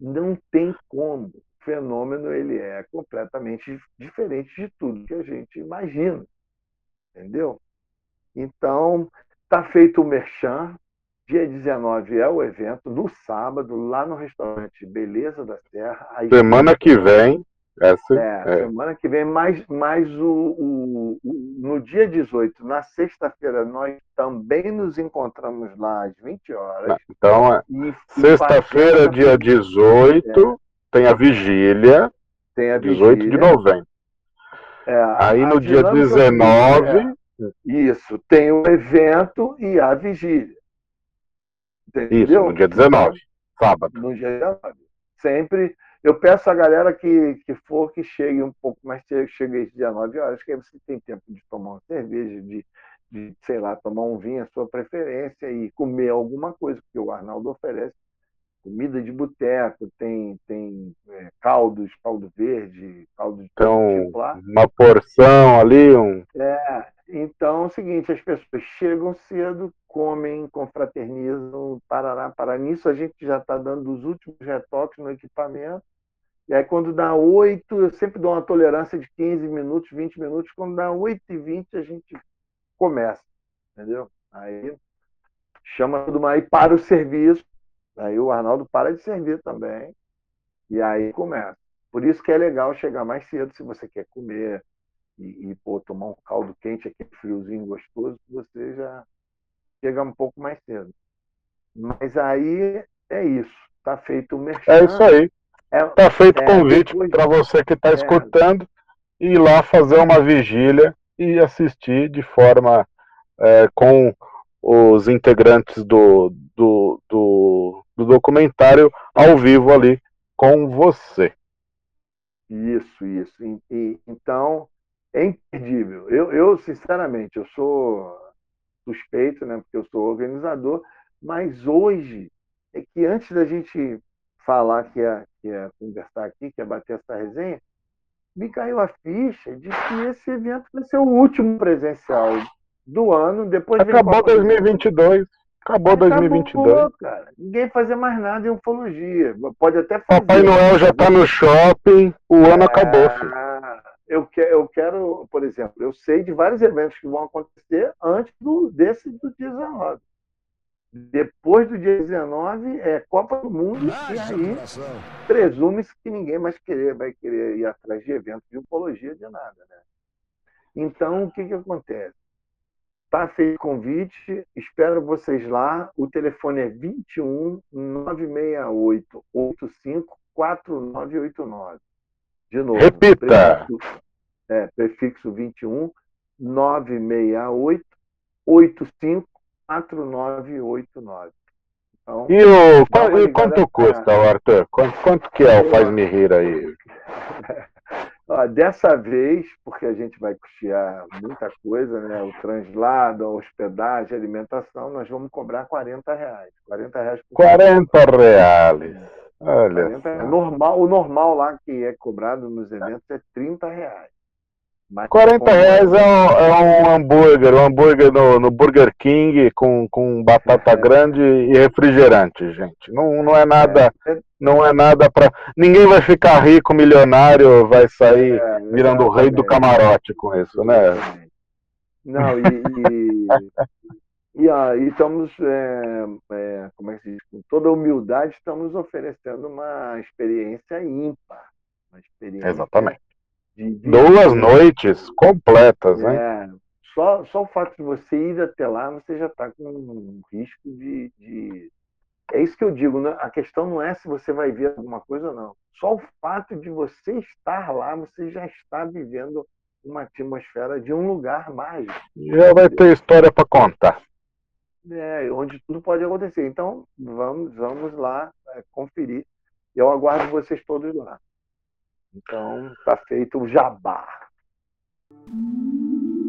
não tem como. O fenômeno ele é completamente diferente de tudo que a gente imagina. Entendeu? Então, está feito o merchan. Dia 19 é o evento, no sábado, lá no restaurante Beleza da Serra. Semana que vem. Essa, é, é, semana que vem, mais, mais o, o, o, no dia 18, na sexta-feira, nós também nos encontramos lá às 20 horas. Então, é, sexta-feira, dia 18, é, tem a vigília. Tem a vigília. 18 de novembro. É, Aí no dia 19. É, isso, tem o evento e a vigília. Entendeu? Isso, no dia 19, sábado. No dia 19. Sempre eu peço a galera que, que for que chegue um pouco mais cedo, chegue às 19 horas, que aí você tem tempo de tomar uma cerveja, de, de, sei lá, tomar um vinho, a sua preferência, e comer alguma coisa, porque o Arnaldo oferece comida de boteco, tem, tem é, caldos, caldo verde, caldo de então, tipo lá. Uma porção ali, um. É, então é o seguinte, as pessoas chegam cedo, comem, confraternizam, parará, para nisso a gente já está dando os últimos retoques no equipamento e aí, quando dá 8, eu sempre dou uma tolerância de 15 minutos, 20 minutos. Quando dá 8 e 20, a gente começa, entendeu? Aí chama tudo mais, para o serviço. Aí o Arnaldo para de servir também. E aí começa. Por isso que é legal chegar mais cedo se você quer comer e, e pô, tomar um caldo quente, aquele friozinho gostoso, você já chega um pouco mais cedo. Mas aí é isso. Tá feito o merchan. É isso aí. Está é, feito é, convite para você que está é. escutando ir lá fazer uma vigília e assistir de forma é, com os integrantes do, do, do, do, documentário ao vivo ali com você. Isso, isso. E, e, então, é imperdível. Eu, eu, sinceramente, eu sou suspeito, né, porque eu sou organizador, Mas hoje, é que antes da gente falar que ia, que ia conversar aqui, que ia bater essa resenha, me caiu a ficha de que esse evento vai ser o último presencial do ano. Depois Acabou 2022. Acabou 2022. Acabou, cara. Ninguém fazer mais nada em ufologia. Pode até fazer. Papai Noel já está no shopping, o ano é... acabou, filho. Eu, que, eu quero, por exemplo, eu sei de vários eventos que vão acontecer antes do, desse do dia 19. Depois do dia 19 é Copa do Mundo ah, e aí presume-se que ninguém mais querer, vai querer ir atrás de eventos de ufologia de nada. Né? Então, o que, que acontece? Está feito convite, espero vocês lá. O telefone é 21 968 85 4989. De novo. Repita! Prefixo, é, prefixo 21 968 85 4989. Então, e o, qual, e quanto custa, Arthur? Quanto, quanto que é o Faz-me Rir aí? dessa vez, porque a gente vai custear muita coisa, né? O translado, a hospedagem, a alimentação, nós vamos cobrar 40 reais. 40 reais por 40 reais. Olha. 40 reais. Normal, o normal lá que é cobrado nos eventos é 30 reais. Mas 40 reais é um, é um, hambúrguer, um hambúrguer no, no Burger King com, com batata é. grande e refrigerante, gente. Não, não é nada, é. não é nada para ninguém vai ficar rico, milionário, vai sair é, virando o rei do camarote com isso, né? Não, e, e, e, ah, e estamos, é, é, como é que se diz, com toda humildade, estamos oferecendo uma experiência ímpar. Uma experiência Exatamente de, de... Duas noites completas, né? Só, só o fato de você ir até lá, você já está com um risco de, de, É isso que eu digo, né? a questão não é se você vai ver alguma coisa ou não. Só o fato de você estar lá, você já está vivendo uma atmosfera de um lugar mágico. Já vai ter história para contar. É, onde tudo pode acontecer. Então, vamos, vamos lá é, conferir. Eu aguardo vocês todos lá. Então, tá feito o jabá.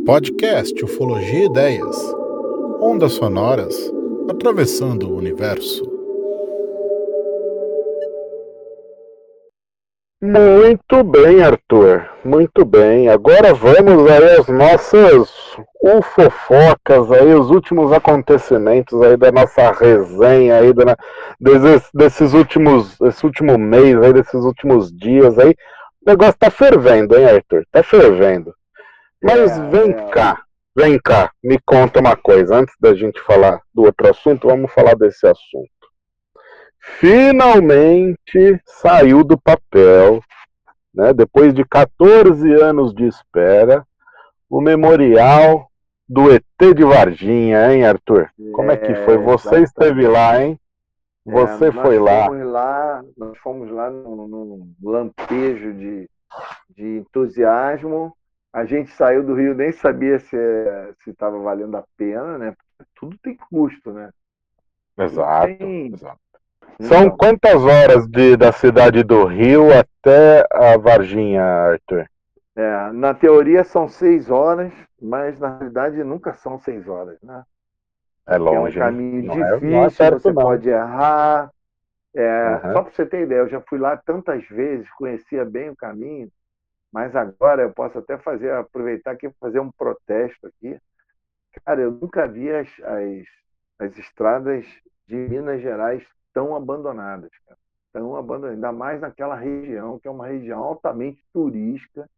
Podcast Ufologia e Ideias. Ondas sonoras atravessando o universo. Muito bem, Arthur. Muito bem. Agora vamos aí às nossas ufofocas aí, os últimos acontecimentos aí da nossa resenha aí, da, desses, desses últimos, esse último mês aí, desses últimos dias aí. O negócio tá fervendo, hein, Arthur? Tá fervendo. Mas é, vem é. cá, vem cá, me conta uma coisa. Antes da gente falar do outro assunto, vamos falar desse assunto. Finalmente saiu do papel, né, depois de 14 anos de espera, o memorial do ET de Varginha, hein, Arthur? Como é que foi? É, Você esteve lá, hein? Você é, foi lá. lá. Nós fomos lá num, num lampejo de, de entusiasmo. A gente saiu do Rio, nem sabia se estava valendo a pena, né? Tudo tem custo, né? Exato, tem... exato. São então, quantas horas de, da cidade do Rio até a Varginha, Arthur? É, na teoria são seis horas, mas na realidade nunca são seis horas, né? É longe. É um caminho não difícil, é, é certo, você não. pode errar. É, uhum. Só para você ter ideia, eu já fui lá tantas vezes, conhecia bem o caminho, mas agora eu posso até fazer, aproveitar aqui fazer um protesto aqui. Cara, eu nunca vi as, as, as estradas de Minas Gerais tão abandonadas, cara. Tão abandonadas, ainda mais naquela região, que é uma região altamente turística.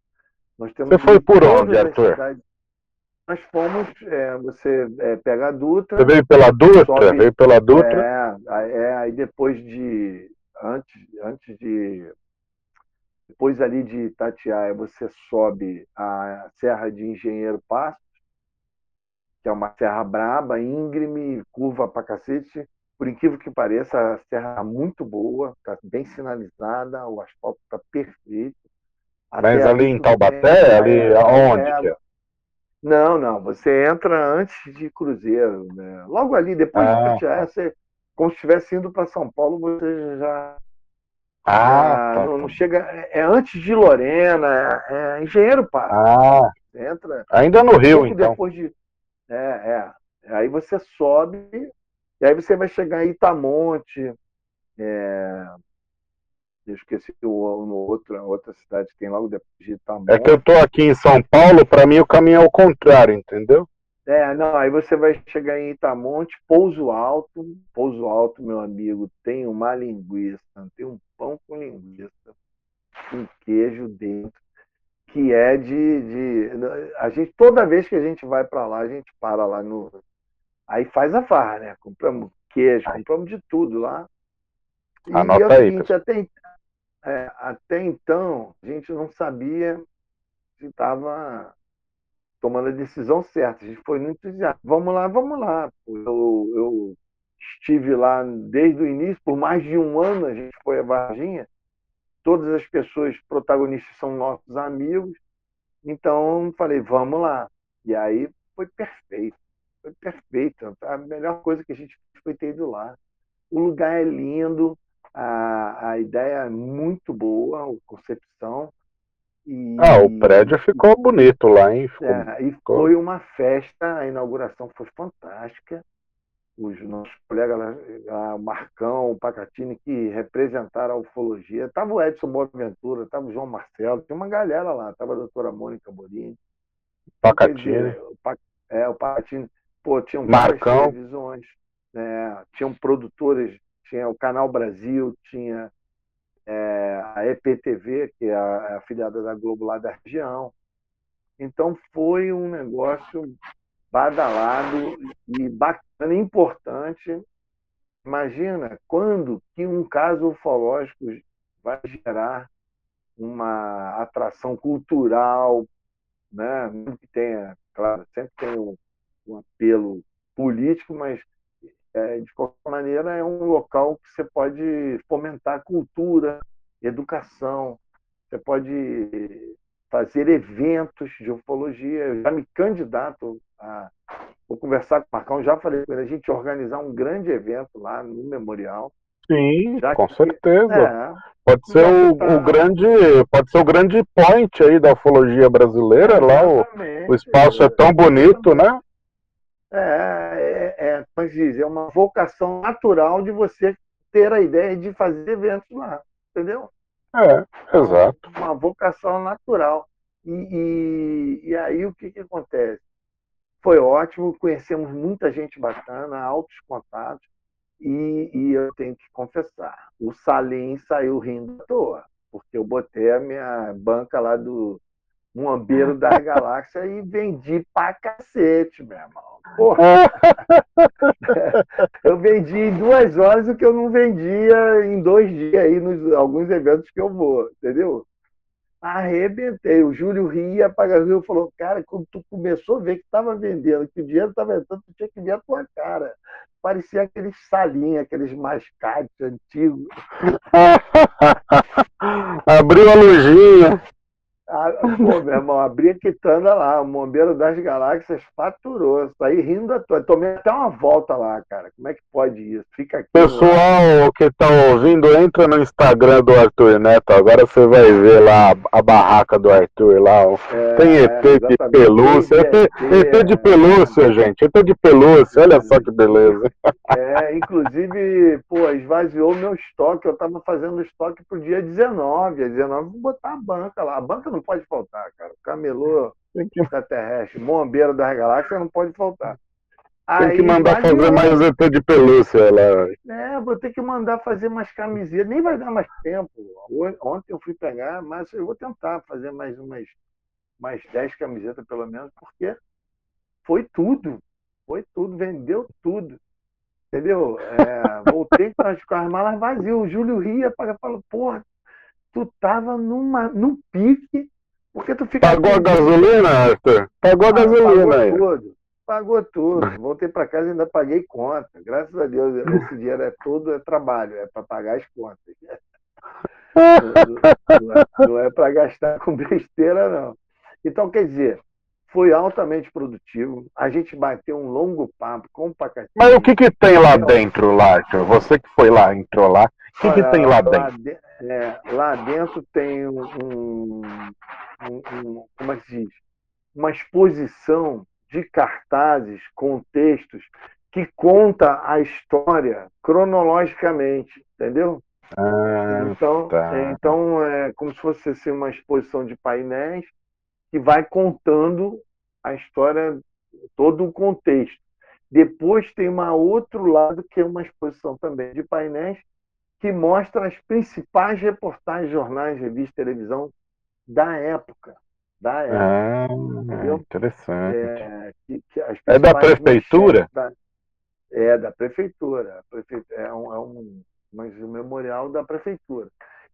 Nós temos Você foi por onde, Arthur? Cidades, nós fomos, é, você é, pega a Dutra. Você veio pela Dutra? Sobe, veio pela Dutra? É, é, aí depois de. Antes, antes de. Depois ali de Itatiaia, você sobe a Serra de Engenheiro Passos, que é uma serra braba, íngreme, curva pra cacete. Por incrível que pareça, a serra está muito boa, está bem sinalizada, o asfalto está perfeito. Mas ali em Taubaté, ali é, aonde? É, não, não. Você entra antes de Cruzeiro. Né? Logo ali, depois ah. de Itatiaia, você, como se estivesse indo para São Paulo, você já. Ah, tá, não, não, chega. É, é, antes de Lorena, é, é Engenheiro Passo. Ah. entra. Ainda no Rio, então. Depois de, é, é. Aí você sobe E aí você vai chegar em Itamonte, é... eu esqueci o, no outro, outra cidade que tem logo depois de Itamonte. É que eu tô aqui em São Paulo, para mim o caminho é o contrário, entendeu? É, não, aí você vai chegar em Itamonte, Pouso Alto, Pouso Alto, meu amigo, tem uma linguiça, tem um pão com linguiça, com queijo dentro, que é de, de a gente toda vez que a gente vai para lá, a gente para lá no aí faz a farra, né? Compramos queijo, compramos de tudo lá. E, Anota é o seguinte, aí, até, é, até então a gente não sabia se estava tomando a decisão certa. A gente foi no entusiasmo. Vamos lá, vamos lá. Eu, eu estive lá desde o início, por mais de um ano a gente foi a Varginha. Todas as pessoas protagonistas são nossos amigos. Então falei, vamos lá. E aí foi perfeito. Foi perfeito. A melhor coisa que a gente foi ter ido lá. O lugar é lindo, a, a ideia é muito boa, a concepção. E, ah, o prédio ficou bonito lá, hein? Ficou, é, e ficou... foi uma festa, a inauguração foi fantástica. Os nossos colegas lá, o Marcão, o Pacatini, que representaram a ufologia. Estava o Edson Boaventura, estava o João Marcelo, tinha uma galera lá, estava a doutora Mônica Borini. Pacatini. o é, o Pacatini. Pô, tinham Marcão. televisões, né? tinham produtores, tinha o Canal Brasil, tinha é, a EPTV, que é a, é afiliada da Globo lá da região. Então foi um negócio badalado e bacana, importante. Imagina quando que um caso ufológico vai gerar uma atração cultural, né? que tenha, claro, sempre tem um, um apelo político, mas é, de qualquer maneira, é um local que você pode fomentar cultura, educação, você pode fazer eventos de ufologia. Eu já me candidato a. Vou conversar com o Marcão, já falei com ele, a gente organizar um grande evento lá no Memorial. Sim, com que, certeza. É, pode ser o, tá... o, grande, pode ser o grande point aí da ufologia brasileira, lá o, o espaço é tão bonito, né? É, é, é, como diz, é uma vocação natural de você ter a ideia de fazer eventos lá, entendeu? É, exato. Uma vocação natural. E, e, e aí o que, que acontece? Foi ótimo, conhecemos muita gente bacana, altos contatos, e, e eu tenho que confessar, o Salim saiu rindo à toa, porque eu botei a minha banca lá do, Muambeiro da galáxia e vendi pra cacete, meu irmão. Porra. eu vendi em duas horas o que eu não vendia em dois dias aí nos alguns eventos que eu vou, entendeu? Arrebentei. O Júlio ria, paga Rio falou: Cara, quando tu começou a ver que estava vendendo, que o dinheiro estava entrando, tu tinha que ver a tua cara. Parecia aqueles salinhos, aqueles mascates antigos. Abriu a lojinha. Ah, pô, meu irmão, abri a quitanda lá, o Bombeiro das Galáxias faturou. Saí rindo à toa. Tomei até uma volta lá, cara. Como é que pode isso? Fica aqui. Pessoal lá. que tá ouvindo, entra no Instagram do Arthur Neto. Agora você vai ver lá a, a barraca do Arthur lá. É, Tem ET é, de pelúcia. ET, ET, ET de pelúcia, é, gente. ET de pelúcia. Olha só que beleza. É, inclusive, pô, esvaziou meu estoque. Eu tava fazendo estoque pro dia 19. Dia 19, vou botar a banca lá. A banca não não pode faltar, cara. Camelô extraterrestre, bombeiro das galáxias não pode faltar. Tem que mandar fazer mais ET de pelúcia lá. É, vou ter que mandar fazer mais camisetas. Nem vai dar mais tempo. Ontem eu fui pegar, mas eu vou tentar fazer mais umas mais 10 camisetas pelo menos, porque foi tudo. Foi tudo, vendeu tudo. Entendeu? É, voltei com as, com as malas vazias. O Júlio ria, falou, porra, tu tava numa, num pique, porque tu fica. Pagou a gasolina, Arthur? Pagou a ah, gasolina pagou aí. Tudo, pagou tudo. Voltei para casa e ainda paguei conta. Graças a Deus, esse dinheiro é tudo é trabalho, é para pagar as contas. não, é, é para gastar com besteira, não. Então, quer dizer, foi altamente produtivo. A gente bateu um longo papo com o Pacatinho. Mas o que, que tem lá dentro, Larcher? Você que foi lá, entrou lá. O que, Olha, que tem lá, lá dentro? De, é, lá dentro tem um, um, um, como é que se diz? uma exposição de cartazes com textos que conta a história cronologicamente, entendeu? Ah, então, tá. é, então é como se fosse assim, uma exposição de painéis que vai contando a história, todo o contexto. Depois tem um outro lado que é uma exposição também de painéis que mostra as principais reportagens, jornais, revistas, televisão da época. Da época. Ah, interessante. É, que, que é da prefeitura? Da, é da prefeitura. É um, é um, mas o memorial da prefeitura.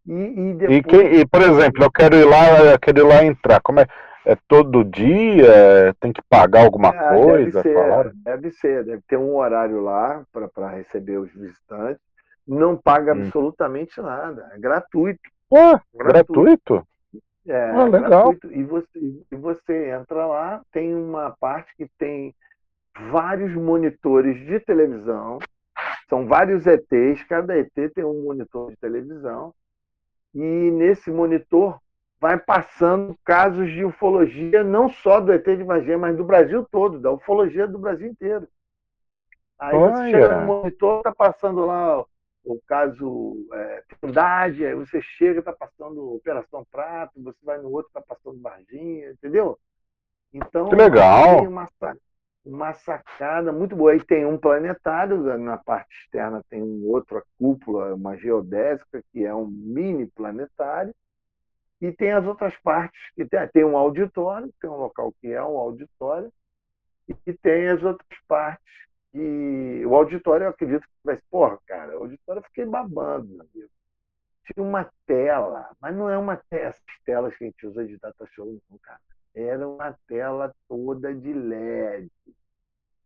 E, e, depois... e, quem, e, por exemplo, eu quero ir lá, eu quero ir lá entrar. Como é? É todo dia? Tem que pagar alguma é, coisa? Deve ser, deve ser, deve ter um horário lá para receber os visitantes. Não paga hum. absolutamente nada, é gratuito. Pô, gratuito? É, ah, legal. Gratuito. E você, e você entra lá, tem uma parte que tem vários monitores de televisão, são vários ETs, cada ET tem um monitor de televisão, e nesse monitor vai passando casos de ufologia, não só do ET de Varginha, mas do Brasil todo, da ufologia do Brasil inteiro. Aí Olha. você chega no monitor, está passando lá o caso é, Trindade, aí você chega, está passando Operação Prato, você vai no outro, está passando Varginha, entendeu? Então, que legal. tem uma, uma sacada muito boa. Aí tem um planetário, na parte externa tem um outra cúpula, uma geodésica, que é um mini planetário, e tem as outras partes, que tem, tem um auditório, tem um local que é um auditório, e tem as outras partes que o auditório eu acredito que vai porra, cara, o auditório eu fiquei babando, meu Deus. Tinha uma tela, mas não é uma tela, essas telas que a gente usa de data show, não, cara. Era uma tela toda de LED.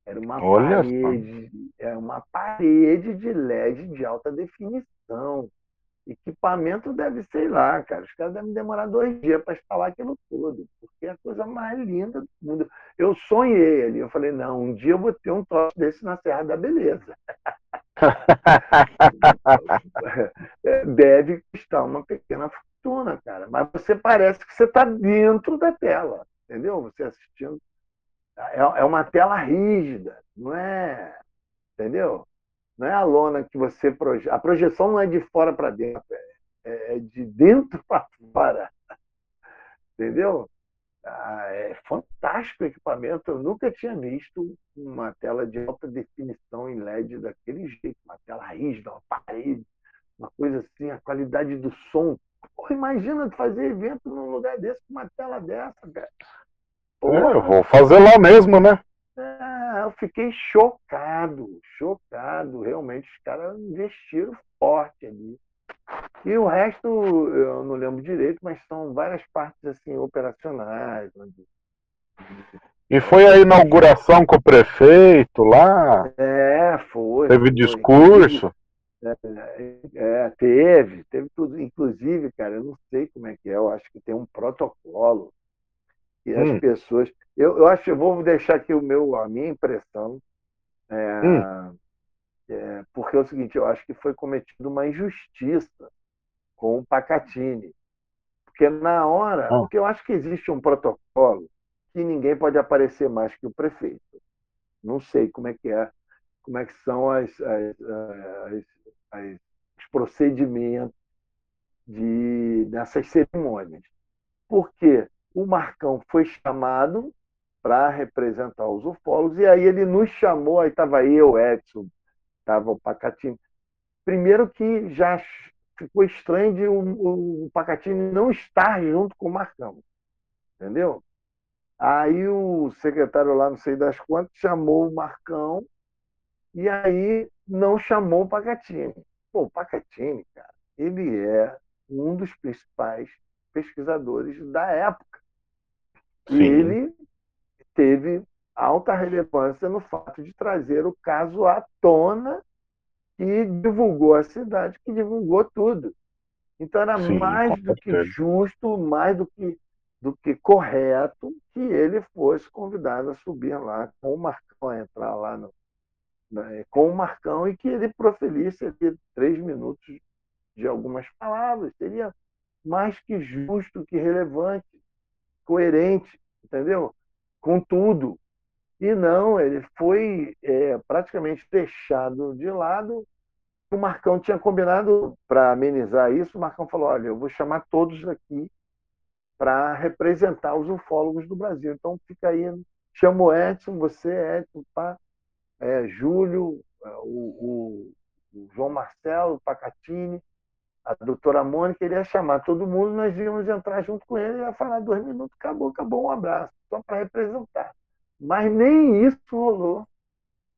Era uma Olha parede, era uma parede de LED de alta definição. Equipamento deve, sei lá, cara, os caras devem demorar dois dias para instalar aquilo tudo, porque é a coisa mais linda do mundo. Eu sonhei ali, eu falei, não, um dia eu vou ter um troço desse na Serra da Beleza. deve custar uma pequena fortuna, cara. Mas você parece que você está dentro da tela, entendeu? Você assistindo. É, é uma tela rígida, não é? Entendeu? Não é a lona que você projeta. A projeção não é de fora para dentro, é, é de dentro para fora. Entendeu? Ah, é fantástico o equipamento. Eu nunca tinha visto uma tela de alta definição em LED daquele jeito, uma tela rígida, uma parede, uma coisa assim, a qualidade do som. Porra, imagina fazer evento num lugar desse com uma tela dessa, cara. Porra. É, eu vou fazer lá mesmo, né? Ah, eu fiquei chocado, chocado. Realmente, os caras investiram forte ali. E o resto, eu não lembro direito, mas são várias partes assim operacionais. Onde... E foi a inauguração com o prefeito lá? É, foi. Teve foi. discurso? É, é, teve, teve tudo. Inclusive, cara, eu não sei como é que é, eu acho que tem um protocolo. E as hum. pessoas. Eu, eu acho, eu vou deixar aqui o meu, a minha impressão, é, hum. é, porque é o seguinte, eu acho que foi cometida uma injustiça com o Pacatini. Porque na hora, ah. porque eu acho que existe um protocolo que ninguém pode aparecer mais que o prefeito. Não sei como é que é, como é que são as, as, as, as os procedimentos de, dessas cerimônias. Porque o Marcão foi chamado para representar os ufólogos, e aí ele nos chamou, aí estava eu, Edson, estava o Pacatini. Primeiro que já ficou estranho de o, o Pacatini não estar junto com o Marcão, entendeu? Aí o secretário lá, não sei das quantas, chamou o Marcão, e aí não chamou o Pacatini. Pô, o Pacatini, cara, ele é um dos principais pesquisadores da época. Sim. E ele teve alta relevância no fato de trazer o caso à tona e divulgou a cidade, que divulgou tudo. Então era Sim, mais do que justo, mais do que, do que correto que ele fosse convidado a subir lá com o Marcão, a entrar lá no, né, com o Marcão e que ele proferisse ali três minutos de algumas palavras. Seria mais que justo, que relevante, coerente, entendeu? com tudo. E não, ele foi é, praticamente deixado de lado. O Marcão tinha combinado para amenizar isso. O Marcão falou: Olha, eu vou chamar todos aqui para representar os ufólogos do Brasil. Então fica aí, chama o Edson, você, Edson, pá, é, Júlio, é, o, o, o, João Marcelo, Pacatini, a doutora Mônica, ele ia chamar todo mundo, nós íamos entrar junto com ele, ia falar dois minutos, acabou, acabou, um abraço, só para representar. Mas nem isso rolou.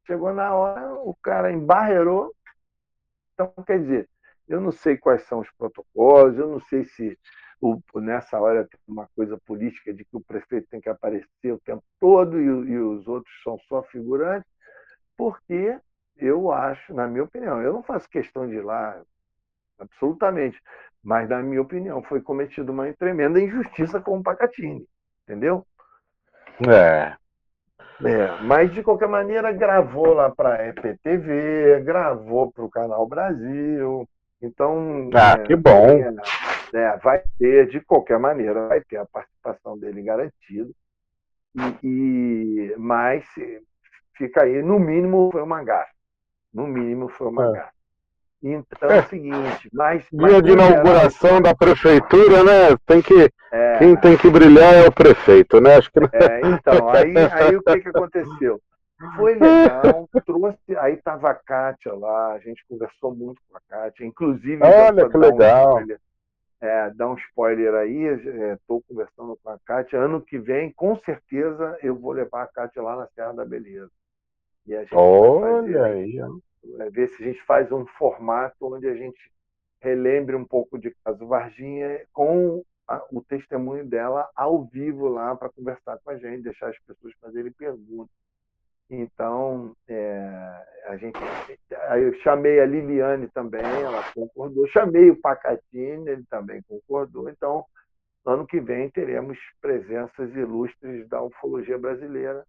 Chegou na hora, o cara embarreirou. Então, quer dizer, eu não sei quais são os protocolos, eu não sei se o, nessa hora tem uma coisa política de que o prefeito tem que aparecer o tempo todo e, e os outros são só figurantes, porque eu acho, na minha opinião, eu não faço questão de ir lá, absolutamente, mas na minha opinião foi cometida uma tremenda injustiça com o Pacatini, entendeu? É. É, mas de qualquer maneira gravou lá para a EPTV, gravou para o Canal Brasil. Então. Ah, é, que bom. É, é, vai ter, de qualquer maneira, vai ter a participação dele garantida. E, e, mas fica aí, no mínimo foi uma gafe. No mínimo foi uma é. gafe. Então é o seguinte, mas. Dia de inauguração geral, da prefeitura, né? Tem que, é, quem tem que brilhar é o prefeito, né? Acho que... É, então, aí, aí o que, que aconteceu? Foi legal, trouxe. Aí estava a Kátia lá, a gente conversou muito com a Kátia, inclusive. Olha que legal. Um é, dar um spoiler aí, estou é, conversando com a Kátia. Ano que vem, com certeza, eu vou levar a Kátia lá na Serra da Beleza. E a gente Olha aí, ó é, ver se a gente faz um formato onde a gente relembre um pouco de Caso Varginha com a, o testemunho dela ao vivo lá para conversar com a gente, deixar as pessoas fazerem perguntas. Então, é, a gente, eu chamei a Liliane também, ela concordou. Chamei o Pacatini, ele também concordou. Então, ano que vem teremos presenças ilustres da ufologia brasileira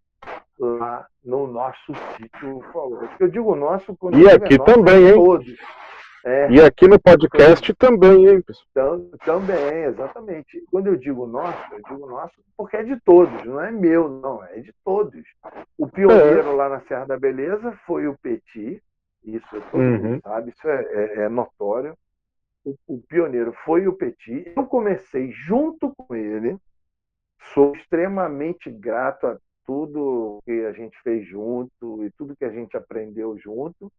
lá no nosso sítio ufológico. Eu digo nosso quando E aqui nosso, também, hein? Todos. É, e aqui no podcast também, hein, pessoal? Também, exatamente. Quando eu digo nosso, eu digo nosso porque é de todos, não é meu, não, é de todos. O pioneiro é. lá na Serra da Beleza foi o Petit, isso todo uhum. mundo sabe, isso é, é, é notório. O, o, pioneiro foi o Petit. Eu comecei junto com ele, sou extremamente grato a tudo que a gente fez junto e tudo que a gente aprendeu junto,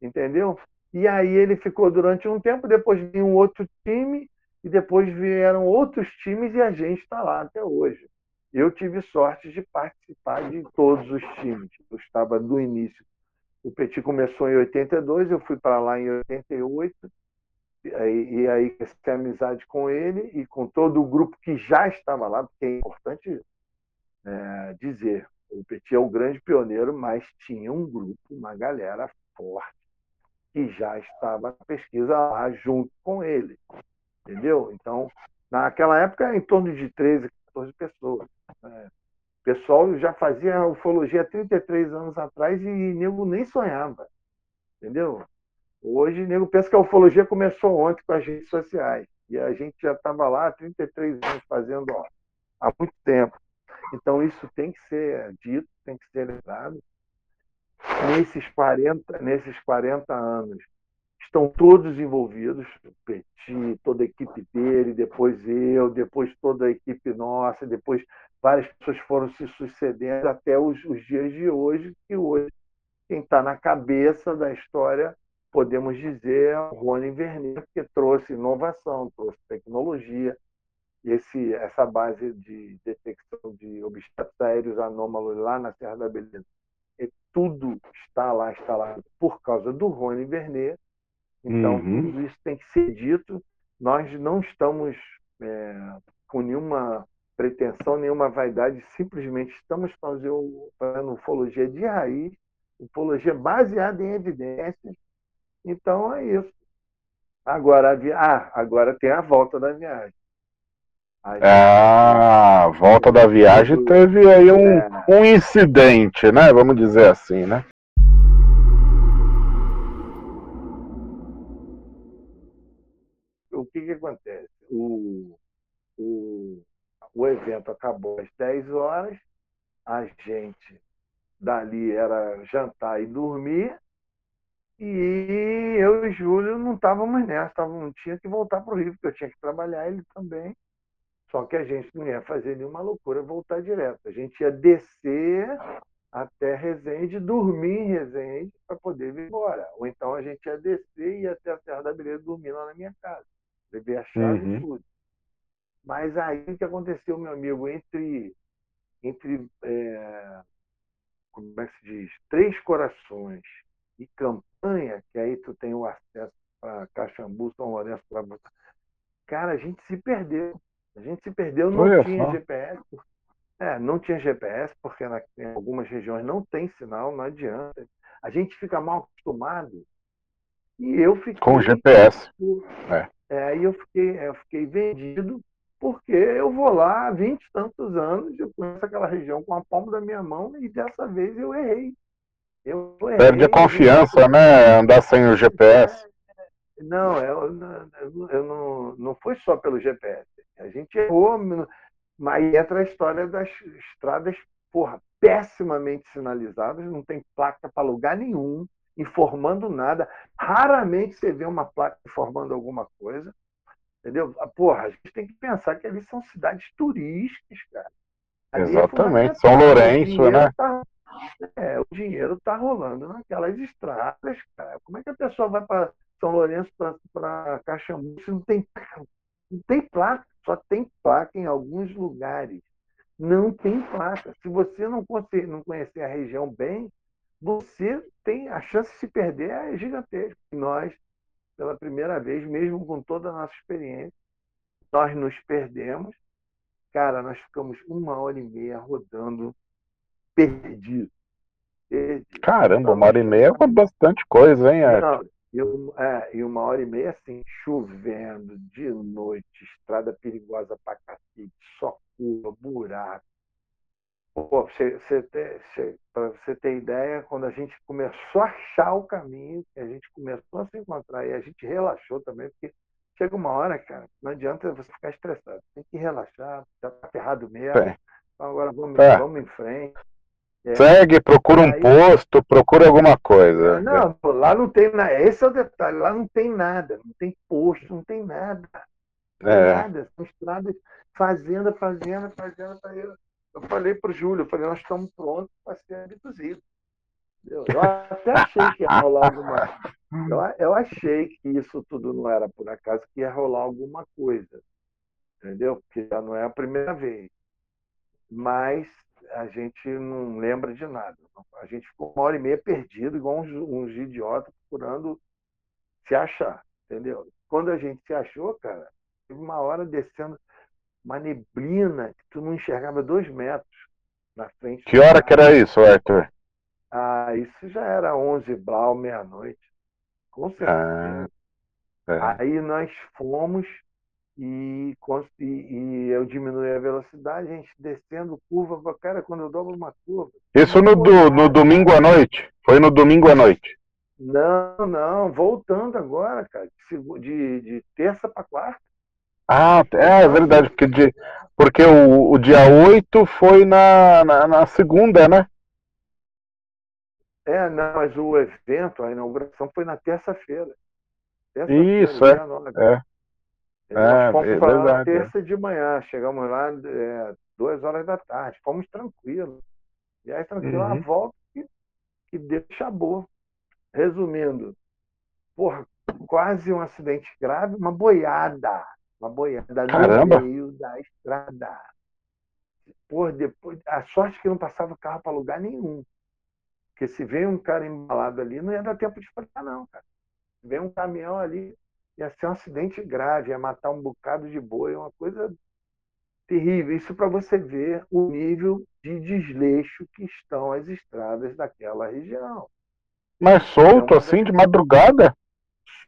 entendeu? E aí ele ficou durante um tempo, depois veio um outro time, e depois vieram outros times e a gente está lá até hoje. Eu tive sorte de participar de todos os times. Eu estava no início. O Petit começou em 82, eu fui para lá em 88, e aí, e aí amizade com ele e com todo o grupo que já estava lá, porque é importante é, dizer. O Petit é o grande pioneiro, mas tinha um grupo, uma galera forte, que já estava na pesquisa lá junto com ele. Entendeu? Então, naquela época, em torno de 13, 14 pessoas. Né? O pessoal já fazia ufologia há 33 anos atrás e nego nem sonhava. Entendeu? Hoje, nego pensa que a ufologia começou ontem com as redes sociais. E a gente já estava lá há 33 anos fazendo ó, há muito tempo. Então, isso tem que ser dito, tem que ser lembrado. Nesses 40, nesses 40 anos, estão todos envolvidos, Petit, toda a equipe dele, depois eu, depois toda a equipe nossa, depois várias pessoas foram se sucedendo até os, os dias de hoje, que hoje quem está na cabeça da história, podemos dizer, é o Rony Vernet, que trouxe inovação, trouxe tecnologia, esse, essa base de detecção de objetos aéreos anômalos lá na Serra da Beleza, e tudo está lá instalado por causa do Rony Vernet. Então, uhum. tudo isso tem que ser dito. Nós não estamos é, com nenhuma pretensão, nenhuma vaidade, simplesmente estamos fazendo, fazendo ufologia de raiz, ufologia baseada em evidências. Então, é isso. Agora, ah, agora tem a volta da viagem. Ah, a volta da viagem teve aí um, é. um incidente, né? Vamos dizer assim, né? O que, que acontece? O, o, o evento acabou às 10 horas, a gente dali era jantar e dormir, e eu e Júlio não estávamos nessa, não tinha que voltar para o Rio, porque eu tinha que trabalhar, ele também. Só que a gente não ia fazer nenhuma loucura voltar direto. A gente ia descer até Resende, dormir em Resende para poder vir embora. Ou então a gente ia descer e ia até a Serra da Beleza dormir lá na minha casa. Levei a chave uhum. e tudo. Mas aí o que aconteceu, meu amigo, entre, entre é, como é que se diz? Três Corações e Campanha, que aí tu tem o acesso para Caxambu, São Lourenço, para Cara, a gente se perdeu. A gente se perdeu, não tinha só. GPS. É, não tinha GPS, porque na, em algumas regiões não tem sinal, não adianta. A gente fica mal acostumado. E eu fiquei. Com o GPS. É. é, aí eu fiquei, eu fiquei vendido, porque eu vou lá há 20 e tantos anos, eu conheço aquela região com a palma da minha mão, e dessa vez eu errei. Eu errei, Perde a confiança, né? Andar sem o GPS. Não, eu, eu, eu não, não foi só pelo GPS. A gente errou, mas entra a história das estradas, porra, pessimamente sinalizadas, não tem placa para lugar nenhum, informando nada. Raramente você vê uma placa informando alguma coisa. Entendeu? Ah, porra, a gente tem que pensar que ali são cidades turísticas, cara. Ali é Exatamente, é São Lourenço, né? Tá, é, o dinheiro está rolando naquelas estradas, cara. Como é que a pessoa vai para São Lourenço para Caxambu se não tem, não tem placa? Só tem placa em alguns lugares. Não tem placa. Se você não, conhecer, não conhecer a região bem, você tem a chance de se perder é gigantesca. Nós, pela primeira vez, mesmo com toda a nossa experiência, nós nos perdemos. Cara, nós ficamos uma hora e meia rodando perdido. perdido. Caramba, uma hora e meia é bastante coisa, hein, Arthur? E, é, e uma hora e meia, assim, chovendo, de noite, estrada perigosa pra cacete, só curva, buraco. Pô, você, você ter, pra você ter ideia, quando a gente começou a achar o caminho, a gente começou a se encontrar e a gente relaxou também, porque chega uma hora, cara, não adianta você ficar estressado. Tem que relaxar, já tá ferrado mesmo. É. Então agora vamos, é. vamos em frente. É. Segue, procura um posto, procura alguma coisa. Não, lá não tem nada. Esse é o detalhe, lá não tem nada, não tem posto, não tem nada. Não tem é. nada. São estradas, fazenda, fazenda, fazenda, fazenda. Eu falei para o Júlio, eu falei, nós estamos prontos para ser abduzidos. Eu até achei que ia rolar alguma. Eu, eu achei que isso tudo não era por acaso, que ia rolar alguma coisa. Entendeu? Porque já não é a primeira vez. Mas a gente não lembra de nada. A gente ficou uma hora e meia perdido, igual uns, uns idiotas, procurando se achar, entendeu? Quando a gente se achou, cara, teve uma hora descendo uma neblina que tu não enxergava dois metros na frente. Que hora que era isso, Arthur? Ah, isso já era 11 blau, meia-noite. Com certeza. Ah, é. Aí nós fomos e, e, eu diminui a velocidade, a gente descendo curva, cara, quando eu dobro uma curva. Isso no, do, no domingo à noite? Foi no domingo à noite? Não, não, voltando agora, cara, de, de terça para quarta. Ah, é, é verdade, porque, de, porque o, o dia 8 foi na, na, na segunda, né? É, não, mas o evento, a inauguração foi na terça-feira. Terça Isso, é. é. Nós é, fomos é para lá na terça de manhã, chegamos lá é, duas horas da tarde, fomos tranquilos. E aí, tranquilo, uhum. a volta que, que deixa boa. Resumindo, porra, quase um acidente grave, uma boiada. Uma boiada Caramba. no meio da estrada. Porra, depois, a sorte que não passava carro para lugar nenhum. Porque se vem um cara embalado ali, não ia dar tempo de parar, não, cara. Se vem um caminhão ali, ia ser um acidente grave, ia matar um bocado de boi, uma coisa terrível. Isso para você ver o nível de desleixo que estão as estradas daquela região. Mas solto então, assim, de madrugada?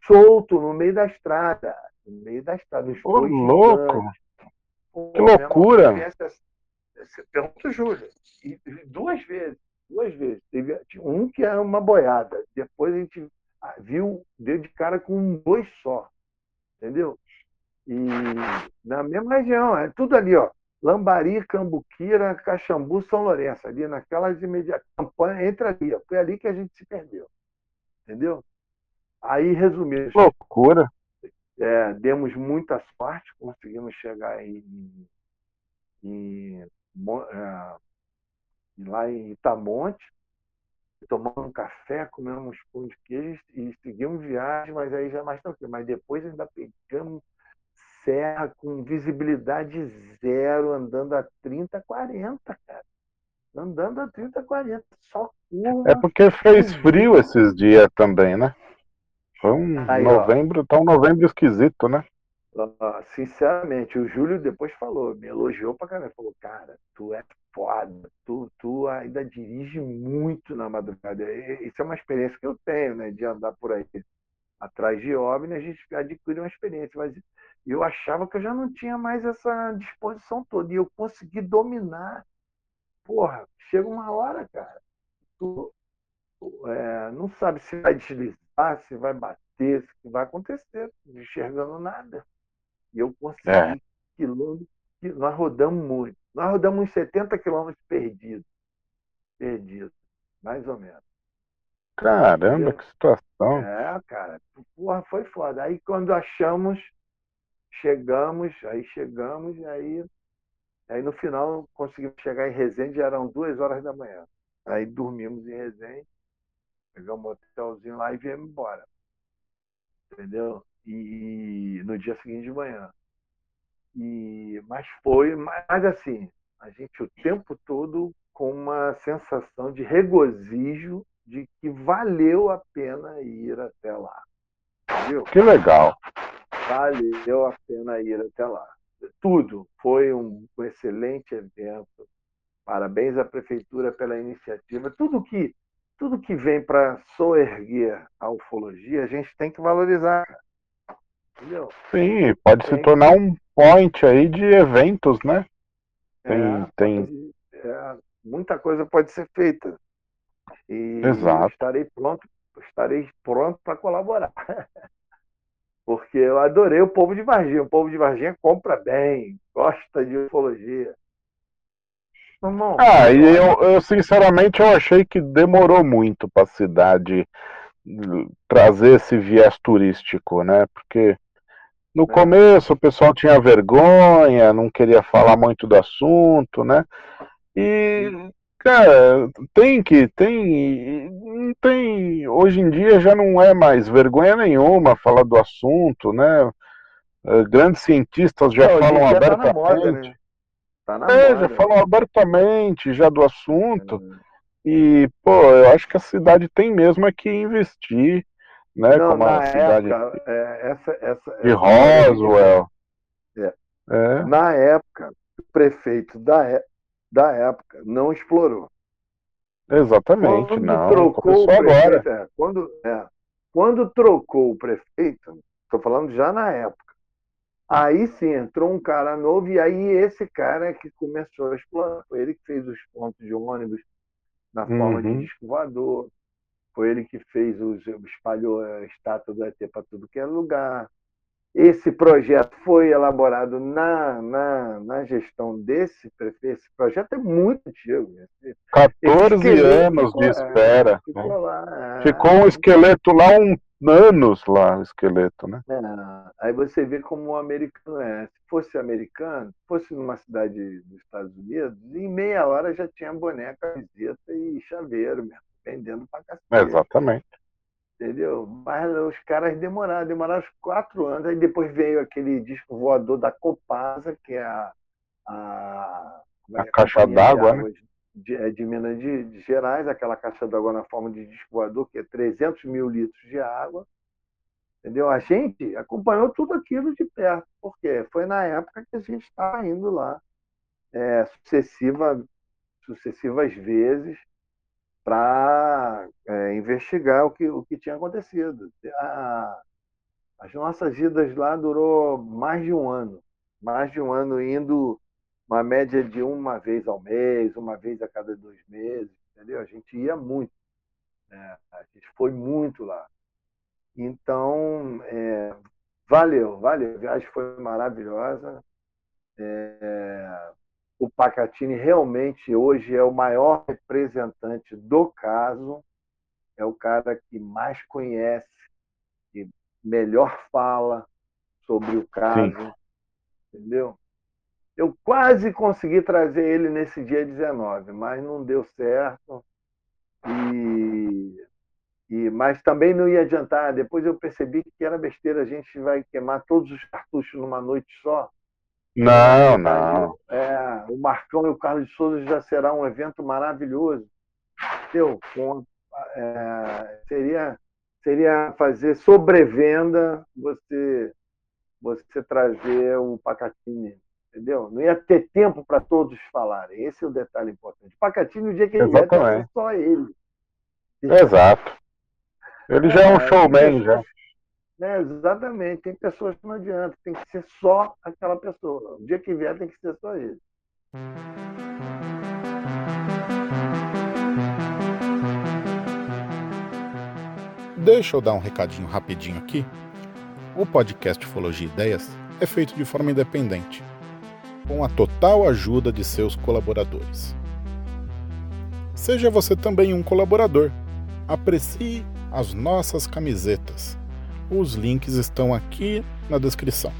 Solto, no meio da estrada. No meio da estrada. Ô, louco! Pô, que loucura! Pergunta, Júlia. E duas vezes, duas vezes. Teve um que era uma boiada. Depois a gente viu, deu de cara com dois só, entendeu? E na mesma região, é tudo ali, ó. Lambari, Cambuquira, Caxambu, São Lourenço, ali naquelas imediatas. Campanha, entra ali. Foi ali que a gente se perdeu. Entendeu? Aí, resumindo. Loucura. É, demos muita sorte, conseguimos chegar em, em, em é, lá em Itamonte, tomamos um café, comemos pão de queijo e seguimos viagem, mas aí já é mais tranquilo. Mas depois ainda pegamos serra com visibilidade zero, andando a 30, 40, cara. Andando a 30, 40, só curva. É porque fez frio esses dias também, né? Foi um aí, novembro, ó, tá um novembro esquisito, né? Sinceramente, o Júlio depois falou, me elogiou pra caramba. Falou, cara, tu é foda, tu, tu ainda dirige muito na madrugada. Isso é uma experiência que eu tenho, né? De andar por aí atrás de OVNI, a gente adquire uma experiência. Mas eu achava que eu já não tinha mais essa disposição toda. E eu consegui dominar. Porra, chega uma hora, cara, tu é, não sabe se vai deslizar, se vai bater, se vai acontecer, não enxergando nada. E eu consegui é. quilômetros, nós rodamos muito. Nós rodamos uns 70 quilômetros perdidos. Perdidos, mais ou menos. Caramba, que situação. É, cara, porra, foi foda. Aí quando achamos, chegamos, aí chegamos, aí, aí no final conseguimos chegar em Resende, já eram duas horas da manhã. Aí dormimos em Resende, pegamos um hotelzinho lá e viemos embora. Entendeu? E no dia seguinte de manhã. E, mas foi, mas assim, a gente o tempo todo com uma sensação de regozijo de que valeu a pena ir até lá. Entendeu? Que legal. Valeu a pena ir até lá. Tudo foi um, um excelente evento. Parabéns à prefeitura pela iniciativa. Tudo que tudo que vem para soerguer a ufologia, a gente tem que valorizar. Entendeu? Sim, pode tem... se tornar um point aí de eventos, né? Tem, é, tem... É, muita coisa pode ser feita. E Exato. estarei pronto, estarei pronto para colaborar. Porque eu adorei o povo de Varginha. O povo de Varginha compra bem, gosta de ufologia. Irmão, ah, e eu, eu sinceramente eu achei que demorou muito para a cidade trazer esse viés turístico, né? Porque no é. começo o pessoal tinha vergonha, não queria falar muito do assunto, né? E, cara, tem que, tem, tem, hoje em dia já não é mais vergonha nenhuma falar do assunto, né? Eh, grandes cientistas já não, falam abertamente. Tá na moda, né? tá é, moda. já falam abertamente já do assunto. É. E, pô, eu acho que a cidade tem mesmo é que investir né? Não, como a cidade época, é, essa, essa, de Roswell. É. É. Na época, o prefeito da, é, da época não explorou. Exatamente, quando não. Trocou o prefeito, agora. É, quando, é, quando trocou o prefeito, estou falando já na época, aí sim entrou um cara novo e aí esse cara é que começou a explorar. Foi ele que fez os pontos de ônibus na forma uhum. de disco voador, foi ele que fez, os, espalhou a estátua do ET para tudo que é lugar. Esse projeto foi elaborado na, na, na gestão desse prefeito. Esse projeto é muito antigo. 14 anos ficou, de espera. É, ficou, né? lá, ficou um esqueleto lá, um anos lá, o esqueleto, né? É, aí você vê como o americano é. Se fosse americano, fosse numa cidade dos Estados Unidos, em meia hora já tinha boneca, visita e chaveiro mesmo vendendo pra cacete. Exatamente. Entendeu? Mas os caras demoraram, demoraram quatro anos. Aí depois veio aquele disco voador da Copasa, que é a. A, é a caixa d'água, né? De, é de Minas de, de Gerais, aquela caixa d'água na forma de disco voador, que é 300 mil litros de água. Entendeu? A gente acompanhou tudo aquilo de perto, porque foi na época que a gente estava indo lá, é, sucessiva, sucessivas vezes, para é, investigar o que, o que tinha acontecido. A, as nossas idas lá durou mais de um ano, mais de um ano indo uma média de uma vez ao mês, uma vez a cada dois meses, entendeu? A gente ia muito, né? a gente foi muito lá. Então, é, valeu, valeu. A viagem foi maravilhosa. É, o Pacatini realmente hoje é o maior representante do caso, é o cara que mais conhece, que melhor fala sobre o caso, Sim. entendeu? Eu quase consegui trazer ele nesse dia 19, mas não deu certo. E, e, mas também não ia adiantar. Depois eu percebi que era besteira, a gente vai queimar todos os cartuchos numa noite só. Não, não. É, o Marcão e o Carlos de Souza já será um evento maravilhoso. Entendeu? Com, é, seria, seria fazer sobrevenda você, você trazer o Pacatini entendeu? Não ia ter tempo para todos falarem. Esse é o detalhe importante. Pacatini, no dia que ele vier, é só ele. Exato. Ele já é um é, showman, já. É, exatamente. Tem pessoas que não adianta. Tem que ser só aquela pessoa. O dia que vier, tem que ser só ele. Deixa eu dar um recadinho rapidinho aqui. O podcast Ufologia Ideias é feito de forma independente com a total ajuda de seus colaboradores. Seja você também um colaborador. Aprecie as nossas camisetas. Os links estão aqui na descrição.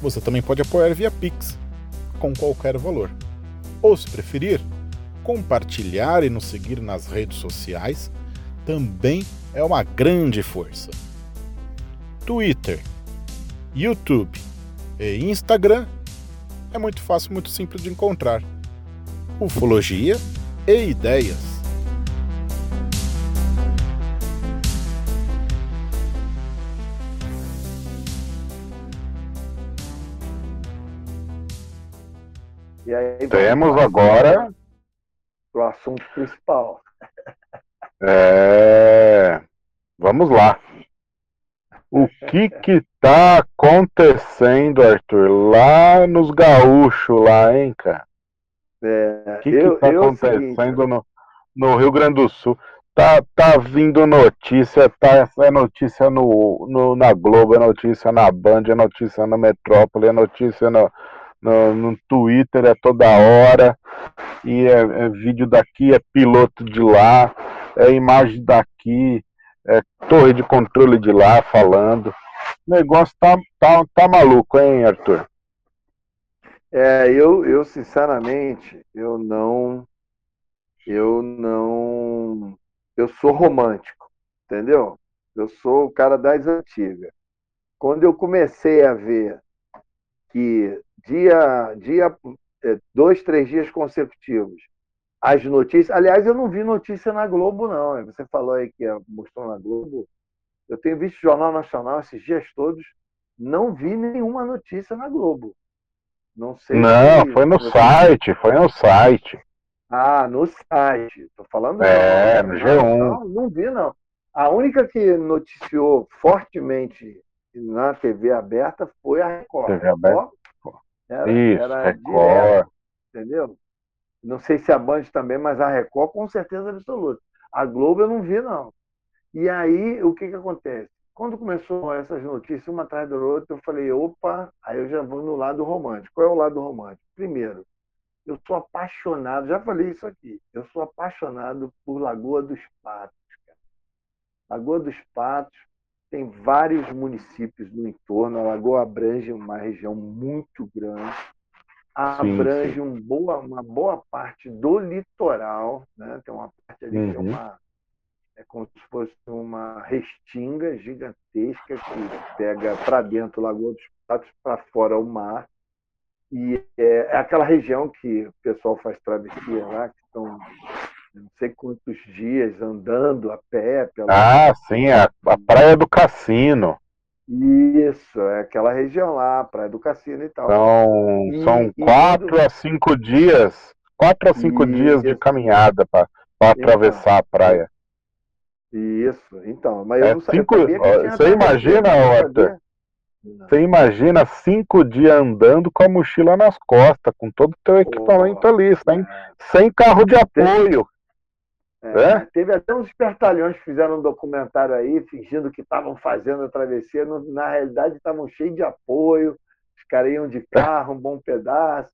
Você também pode apoiar via Pix, com qualquer valor. Ou, se preferir, compartilhar e nos seguir nas redes sociais também é uma grande força. Twitter, YouTube e Instagram é muito fácil, muito simples de encontrar. Ufologia e ideias. Aí, Temos agora o assunto principal. É... Vamos lá. O que que tá acontecendo, Arthur, lá nos gaúchos lá, hein, cara? É, o que eu, que tá acontecendo no, no Rio Grande do Sul? Tá, tá vindo notícia, tá, é notícia no, no, na Globo, é notícia na Band, é notícia na Metrópole, é notícia no, no, no Twitter, é toda hora, e é, é vídeo daqui, é piloto de lá, é imagem daqui, é, torre de controle de lá falando. O negócio tá, tá, tá maluco, hein, Arthur? É, eu, eu sinceramente, eu não. Eu não. Eu sou romântico, entendeu? Eu sou o cara das antigas. Quando eu comecei a ver que dia, dia é, dois, três dias consecutivos as notícias. Aliás, eu não vi notícia na Globo, não. Você falou aí que mostrou na Globo. Eu tenho visto Jornal Nacional esses dias todos. Não vi nenhuma notícia na Globo. Não sei. Não, se... foi no site, foi no site. Ah, no site. Estou falando. É, no G1. Não, não vi, não. A única que noticiou fortemente na TV aberta foi a Record. TV aberta? Era, Isso, era Record. Direto, entendeu? Não sei se a Band também, mas a Record com certeza absoluta. A Globo eu não vi, não. E aí, o que, que acontece? Quando começou essas notícias, uma atrás da outra, eu falei, opa, aí eu já vou no lado romântico. Qual é o lado romântico? Primeiro, eu sou apaixonado, já falei isso aqui, eu sou apaixonado por Lagoa dos Patos. Cara. Lagoa dos Patos tem vários municípios no entorno, a lagoa abrange uma região muito grande abrange sim, sim. Um boa, uma boa parte do litoral, né? tem uma parte ali uhum. que é uhum. uma é como se fosse uma restinga gigantesca que pega para dentro Lagoa dos Patos, para fora o mar. E é, é, aquela região que o pessoal faz travessia lá, que estão não sei quantos dias andando a pé. Pela... Ah, sim, a, a Praia do Cassino. Isso, é aquela região lá, Praia do Cassino e tal. São, e, são quatro a cinco dias, quatro a cinco e, dias de caminhada para atravessar a praia. Isso, então, mas eu é não cinco, Você imagina, Arthur? Você imagina cinco dias andando com a mochila nas costas, com todo o teu equipamento oh, ali, sem, é. sem carro de apoio. É? Teve até uns espertalhões que fizeram um documentário aí, fingindo que estavam fazendo a travessia. na realidade, estavam cheios de apoio. Os caras iam de carro, um bom pedaço.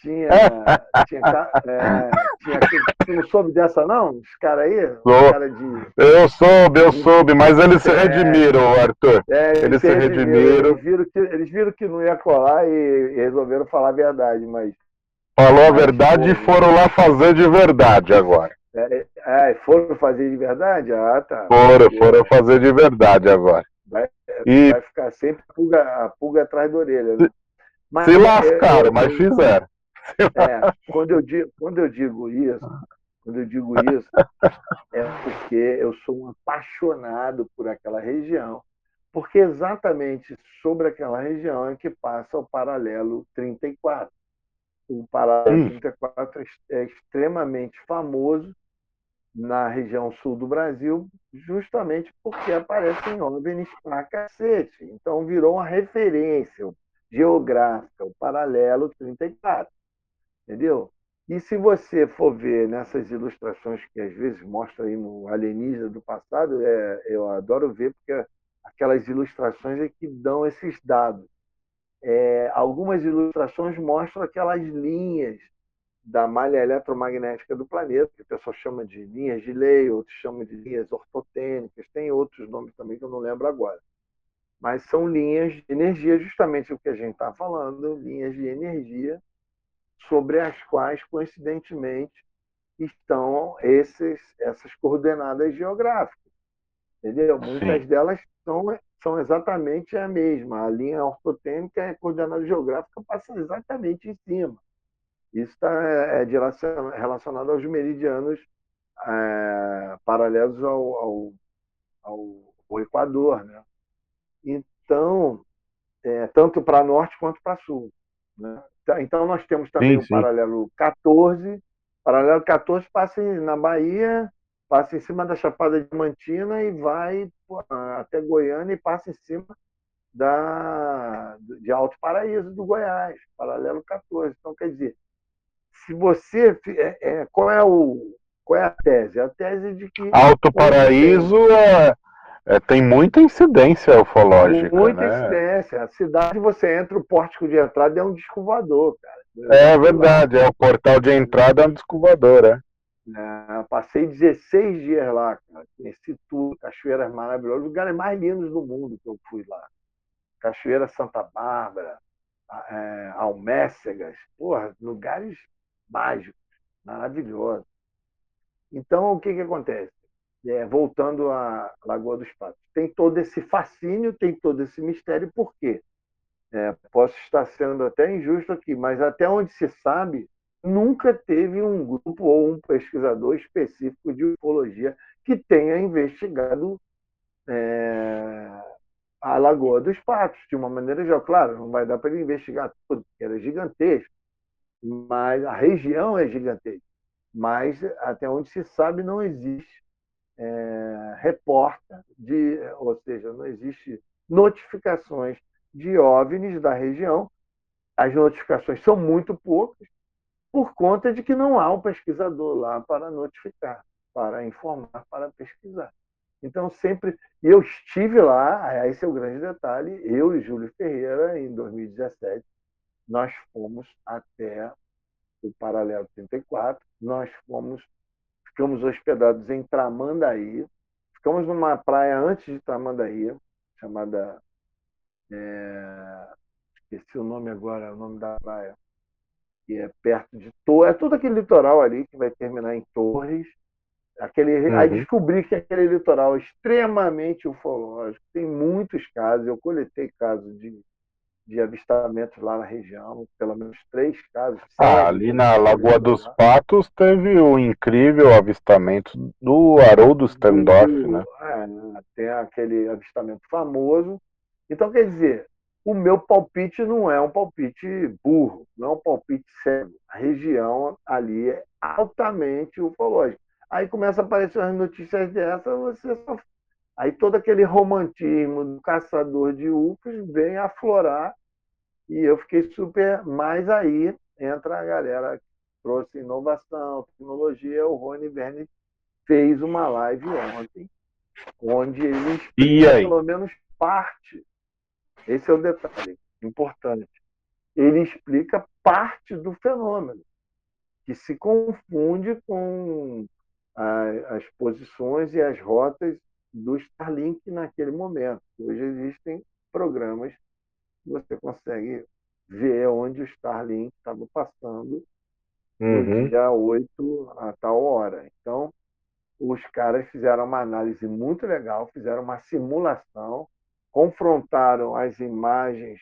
Tinha. tinha, é, tinha tu não soube dessa, não? Os caras aí? Cara de... Eu soube, eu soube, mas eles se é. redimiram, Arthur. É, eles, eles se redimiram. Eles viram, que, eles viram que não ia colar e, e resolveram falar a verdade, mas. Falou a verdade e foram lá fazer de verdade agora. É, é, foram fazer de verdade? Ah, tá. Foram, foram fazer de verdade agora. Vai, e... vai ficar sempre a pulga, a pulga atrás da orelha. Né? Mas, se lascaram, eu, mas fizeram. É, quando, eu digo, quando eu digo isso, quando eu digo isso, é porque eu sou um apaixonado por aquela região. Porque exatamente sobre aquela região é que passa o paralelo 34. O paralelo hum. 34 é extremamente famoso na região sul do Brasil, justamente porque aparecem OVNIs pra cacete. Então virou uma referência geográfica, o paralelo 34. Entendeu? E se você for ver nessas ilustrações que às vezes mostra aí no Alienígena do passado, é, eu adoro ver porque aquelas ilustrações é que dão esses dados. É, algumas ilustrações mostram aquelas linhas da malha eletromagnética do planeta, que o pessoal chama de linhas de lei, outros chamam de linhas ortotênicas, tem outros nomes também que eu não lembro agora. Mas são linhas de energia, justamente o que a gente está falando, linhas de energia sobre as quais, coincidentemente, estão esses, essas coordenadas geográficas. Entendeu? Sim. Muitas delas são, são exatamente a mesma. A linha ortotênica e a coordenada geográfica passam exatamente em cima. Isso está é, é relacionado aos meridianos é, paralelos ao, ao, ao, ao, Equador. Né? Então, é, tanto para norte quanto para sul. Né? Tá, então, nós temos também sim, sim. o paralelo 14. Paralelo 14 passa na Bahia, passa em cima da Chapada Diamantina e vai até Goiânia e passa em cima da, de Alto Paraíso do Goiás, paralelo 14. Então, quer dizer, se você. É, é, qual, é o, qual é a tese? A tese de que. Alto Paraíso é, é, tem muita incidência ufológica. Muita né? incidência. A cidade, você entra, o pórtico de entrada é um disco voador, cara. É verdade, é o portal de entrada é um disco voador, é. É, passei 16 dias lá, cara. Conheci tudo, cachoeiras maravilhosas, lugares mais lindos do mundo que eu fui lá. Cachoeira Santa Bárbara, é, Almécegas, porra, lugares mágicos, maravilhosos. Então, o que, que acontece? é, voltando à Lagoa dos Patos. Tem todo esse fascínio, tem todo esse mistério, por quê? É, posso estar sendo até injusto aqui, mas até onde se sabe, nunca teve um grupo ou um pesquisador específico de ufologia que tenha investigado é, a Lagoa dos Patos de uma maneira geral. Claro, não vai dar para ele investigar tudo, porque era gigantesco, mas a região é gigantesca. Mas até onde se sabe, não existe é, reporta, de, ou seja, não existe notificações de OVNIs da região. As notificações são muito poucas, por conta de que não há um pesquisador lá para notificar, para informar, para pesquisar. Então, sempre. Eu estive lá, esse é o grande detalhe. Eu e Júlio Ferreira, em 2017, nós fomos até o Paralelo 34, nós fomos ficamos hospedados em Tramandaí. Ficamos numa praia antes de Tramandaí, chamada. É, esqueci o nome agora, o nome da praia. Que é perto de Torres. É todo aquele litoral ali que vai terminar em Torres. Aquele, uhum. Aí descobri que aquele litoral é extremamente ufológico. Tem muitos casos. Eu coletei casos de de avistamentos lá na região, pelo menos três casos. Ah, ali na Lagoa dos Patos teve o incrível avistamento do Haroldo Sterndorf, né? É, tem aquele avistamento famoso. Então, quer dizer, o meu palpite não é um palpite burro, não é um palpite cego. A região ali é altamente ufológica. Aí começa a aparecer as notícias dessas, você só Aí todo aquele romantismo do caçador de UFOs vem aflorar e eu fiquei super. Mas aí entra a galera que trouxe inovação, tecnologia. O Rony Verne fez uma live ontem, onde ele explica pelo menos parte. Esse é o detalhe importante. Ele explica parte do fenômeno, que se confunde com a, as posições e as rotas do Starlink naquele momento. Hoje existem programas você consegue ver onde o Starlink estava passando uhum. no dia 8 a tal hora. Então, os caras fizeram uma análise muito legal, fizeram uma simulação, confrontaram as imagens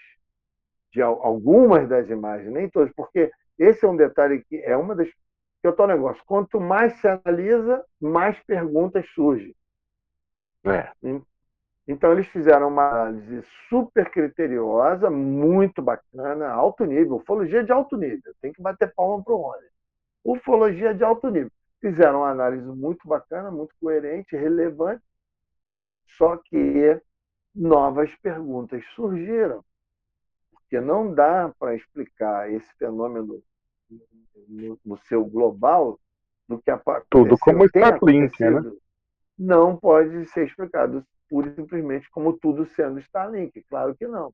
de algumas das imagens, nem todas, porque esse é um detalhe que é uma das que é o tal negócio. Quanto mais se analisa, mais perguntas surgem. É. Então, eles fizeram uma análise super criteriosa, muito bacana, alto nível, ufologia de alto nível. Tem que bater palma para o Rony. Ufologia de alto nível. Fizeram uma análise muito bacana, muito coerente, relevante, só que novas perguntas surgiram. Porque não dá para explicar esse fenômeno no, no, seu global do que aconteceu. Tudo como Starlink, né? Não pode ser explicado pura e simplesmente como tudo sendo Starlink. Claro que não.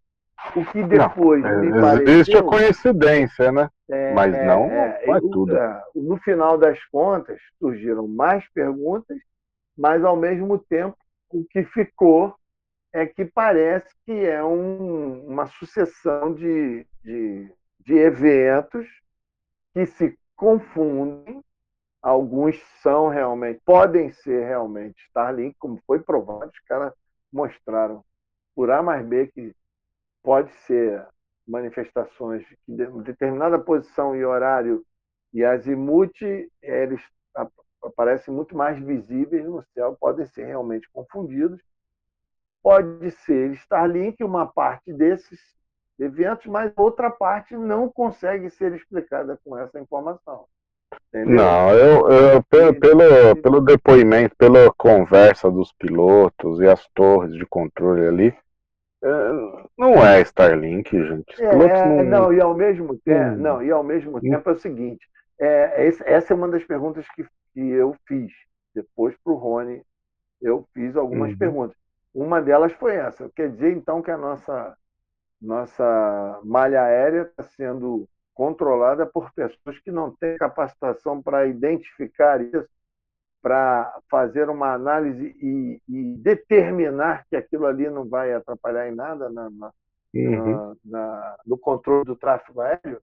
O que depois não, me existe pareceu... Existe a coincidência, né? É, Mas não, é, não é tudo. É, no final das contas, surgiram mais perguntas, mas ao mesmo tempo o que ficou é que parece que é um, uma sucessão de, de, de eventos que se confundem. Alguns são realmente, podem ser realmente Starlink, como foi provado, os caras mostraram por A mais B que pode ser manifestações de determinada posição e horário e azimuth eles aparecem muito mais visíveis no céu, podem ser realmente confundidos. Pode ser Starlink, uma parte desses eventos, mas outra parte não consegue ser explicada com essa informação. Entendeu? Não, eu, eu pelo, pelo, pelo depoimento, pela conversa dos pilotos e as torres de controle ali, é, não é Starlink, gente. Os é, não... não... e ao mesmo tempo, hum. não, e ao mesmo tempo é o seguinte, é, essa é uma das perguntas que, que eu fiz depois para o Rony. Eu fiz algumas uhum. perguntas. Uma delas foi essa. Quer dizer, então, que a nossa nossa malha aérea está sendo controlada por pessoas que não têm capacitação para identificar isso, para fazer uma análise e, e, determinar que aquilo ali não vai atrapalhar em nada na, na, uhum. na, no controle do tráfego aéreo.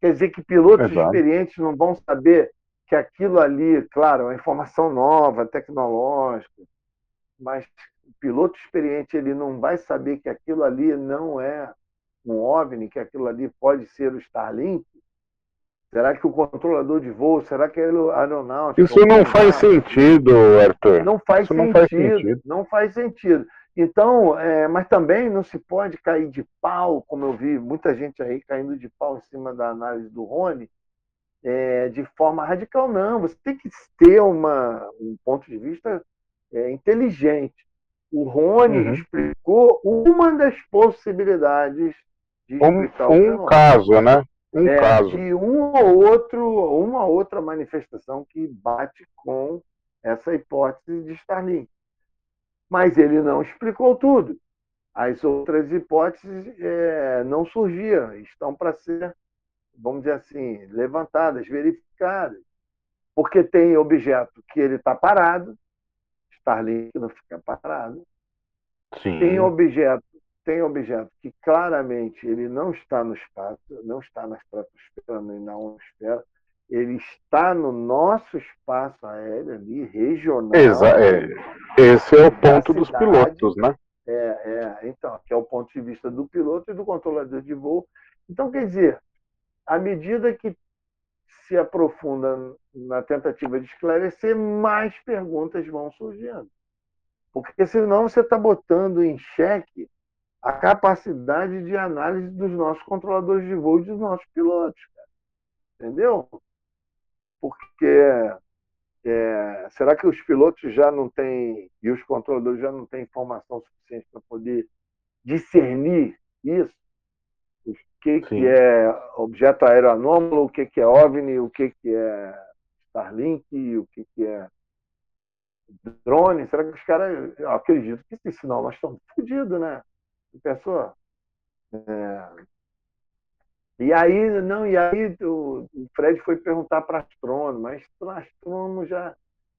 Quer dizer que pilotos Exato. experientes não vão saber que aquilo ali, claro, é uma informação nova, tecnológica, mas piloto experiente ele não vai saber que aquilo ali não é um OVNI, que aquilo ali pode ser o Starlink? Será que o controlador de voo, será que é o aeronáutico? Isso não faz sentido, Arthur. Não faz, Isso sentido, não faz sentido. Não faz sentido. Então, é, mas também não se pode cair de pau, como eu vi muita gente aí caindo de pau em cima da análise do Rony, é, de forma radical. Não, você tem que ter uma, um ponto de vista é, inteligente. O Rony uhum. explicou uma das possibilidades um, um caso, né? Um é, caso. E um ou outro, uma outra manifestação que bate com essa hipótese de Starlink. Mas ele não explicou tudo. As outras hipóteses é, não surgiram, estão para ser, vamos dizer assim, levantadas, verificadas. Porque tem objeto que ele está parado, Starlink não fica parado. Sim. Tem objeto, tem objeto que claramente ele não está no espaço, não está na estratosfera nem na esfera, ele está no nosso espaço aéreo ali, regional. Exa é. Esse é o ponto dos pilotos, né? É, é, então, que é o ponto de vista do piloto e do controlador de voo. Então, quer dizer, à medida que se aprofunda na tentativa de esclarecer, mais perguntas vão surgindo. Porque senão você está botando em xeque a capacidade de análise dos nossos controladores de voo e dos nossos pilotos. Cara. Entendeu? Porque é, será que os pilotos já não têm, e os controladores já não têm informação suficiente para poder discernir isso? que, que é objeto aéreo anômalo, o que, que é OVNI, o que, que é Starlink, o que, que é drone. Será que os caras. Eu acredito que sim, senão nós estamos fodidos, né? Pessoa. É... E aí, não, e aí o, Fred foi perguntar para astrônomo, mas astrônomo já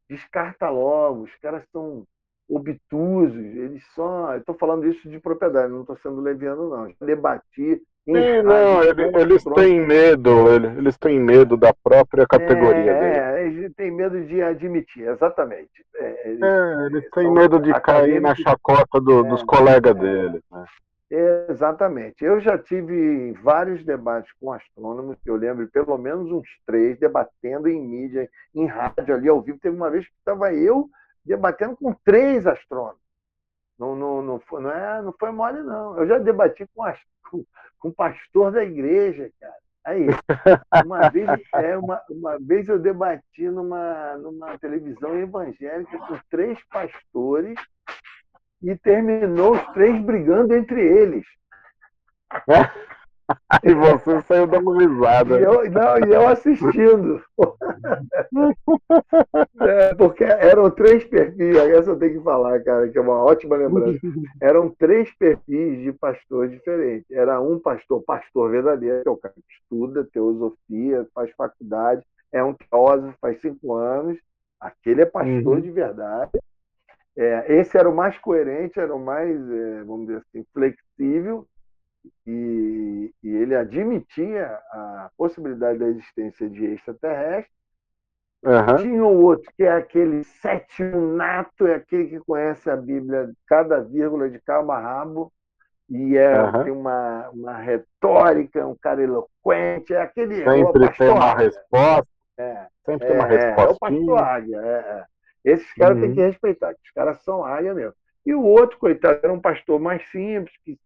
descarta logo, os caras são obtusos, eles só. Estou falando isso de propriedade, não estou sendo leviano, não. Já debati. Sim, não, ele, eles têm medo, eles têm medo da própria categoria é, dele. É, eles têm medo de admitir, exatamente. É, eles, é, eles têm medo de cair na chacota do, é, dos colegas dele. Né? Exatamente. Eu já tive vários debates com astrônomos, que eu lembro pelo menos uns três, debatendo em mídia, em rádio ali ao vivo. Teve uma vez que estava eu debatendo com três astrônomos. Não, não, não, foi, não, é, não foi mole, não. Eu já debati com, as, com, pastor da igreja, cara. Aí, uma vez, é, uma, uma vez eu debati numa, numa televisão evangélica com três pastores e terminou os três brigando entre eles. e você saiu dando risada. E eu, não, e eu assistindo. é, porque eram três perfis, essa eu tenho que falar, cara, que é uma ótima lembrança. Eram três perfis de pastor diferentes. Era um pastor, pastor verdadeiro, que é o cara que estuda teosofia, faz faculdade, é um teósofo, faz cinco anos. Aquele é pastor uhum. de verdade. É, esse era o mais coerente, era o mais, é, vamos dizer assim, flexível, e, e, ele admitia a possibilidade da existência de extraterrestres. Uhum. Tinha o outro, que é aquele sétimo nato, é aquele que conhece a Bíblia, cada vírgula de cabo a rabo, e é, uhum. tem uma, uma retórica, um cara eloquente, é aquele. É Sempre tem uma resposta. É, Sempre é, tem uma resposta. É, o pastor águia. É, é. Esses caras uhum. tem que respeitar, os caras são águia mesmo. E o outro, coitado, era um pastor mais simples, que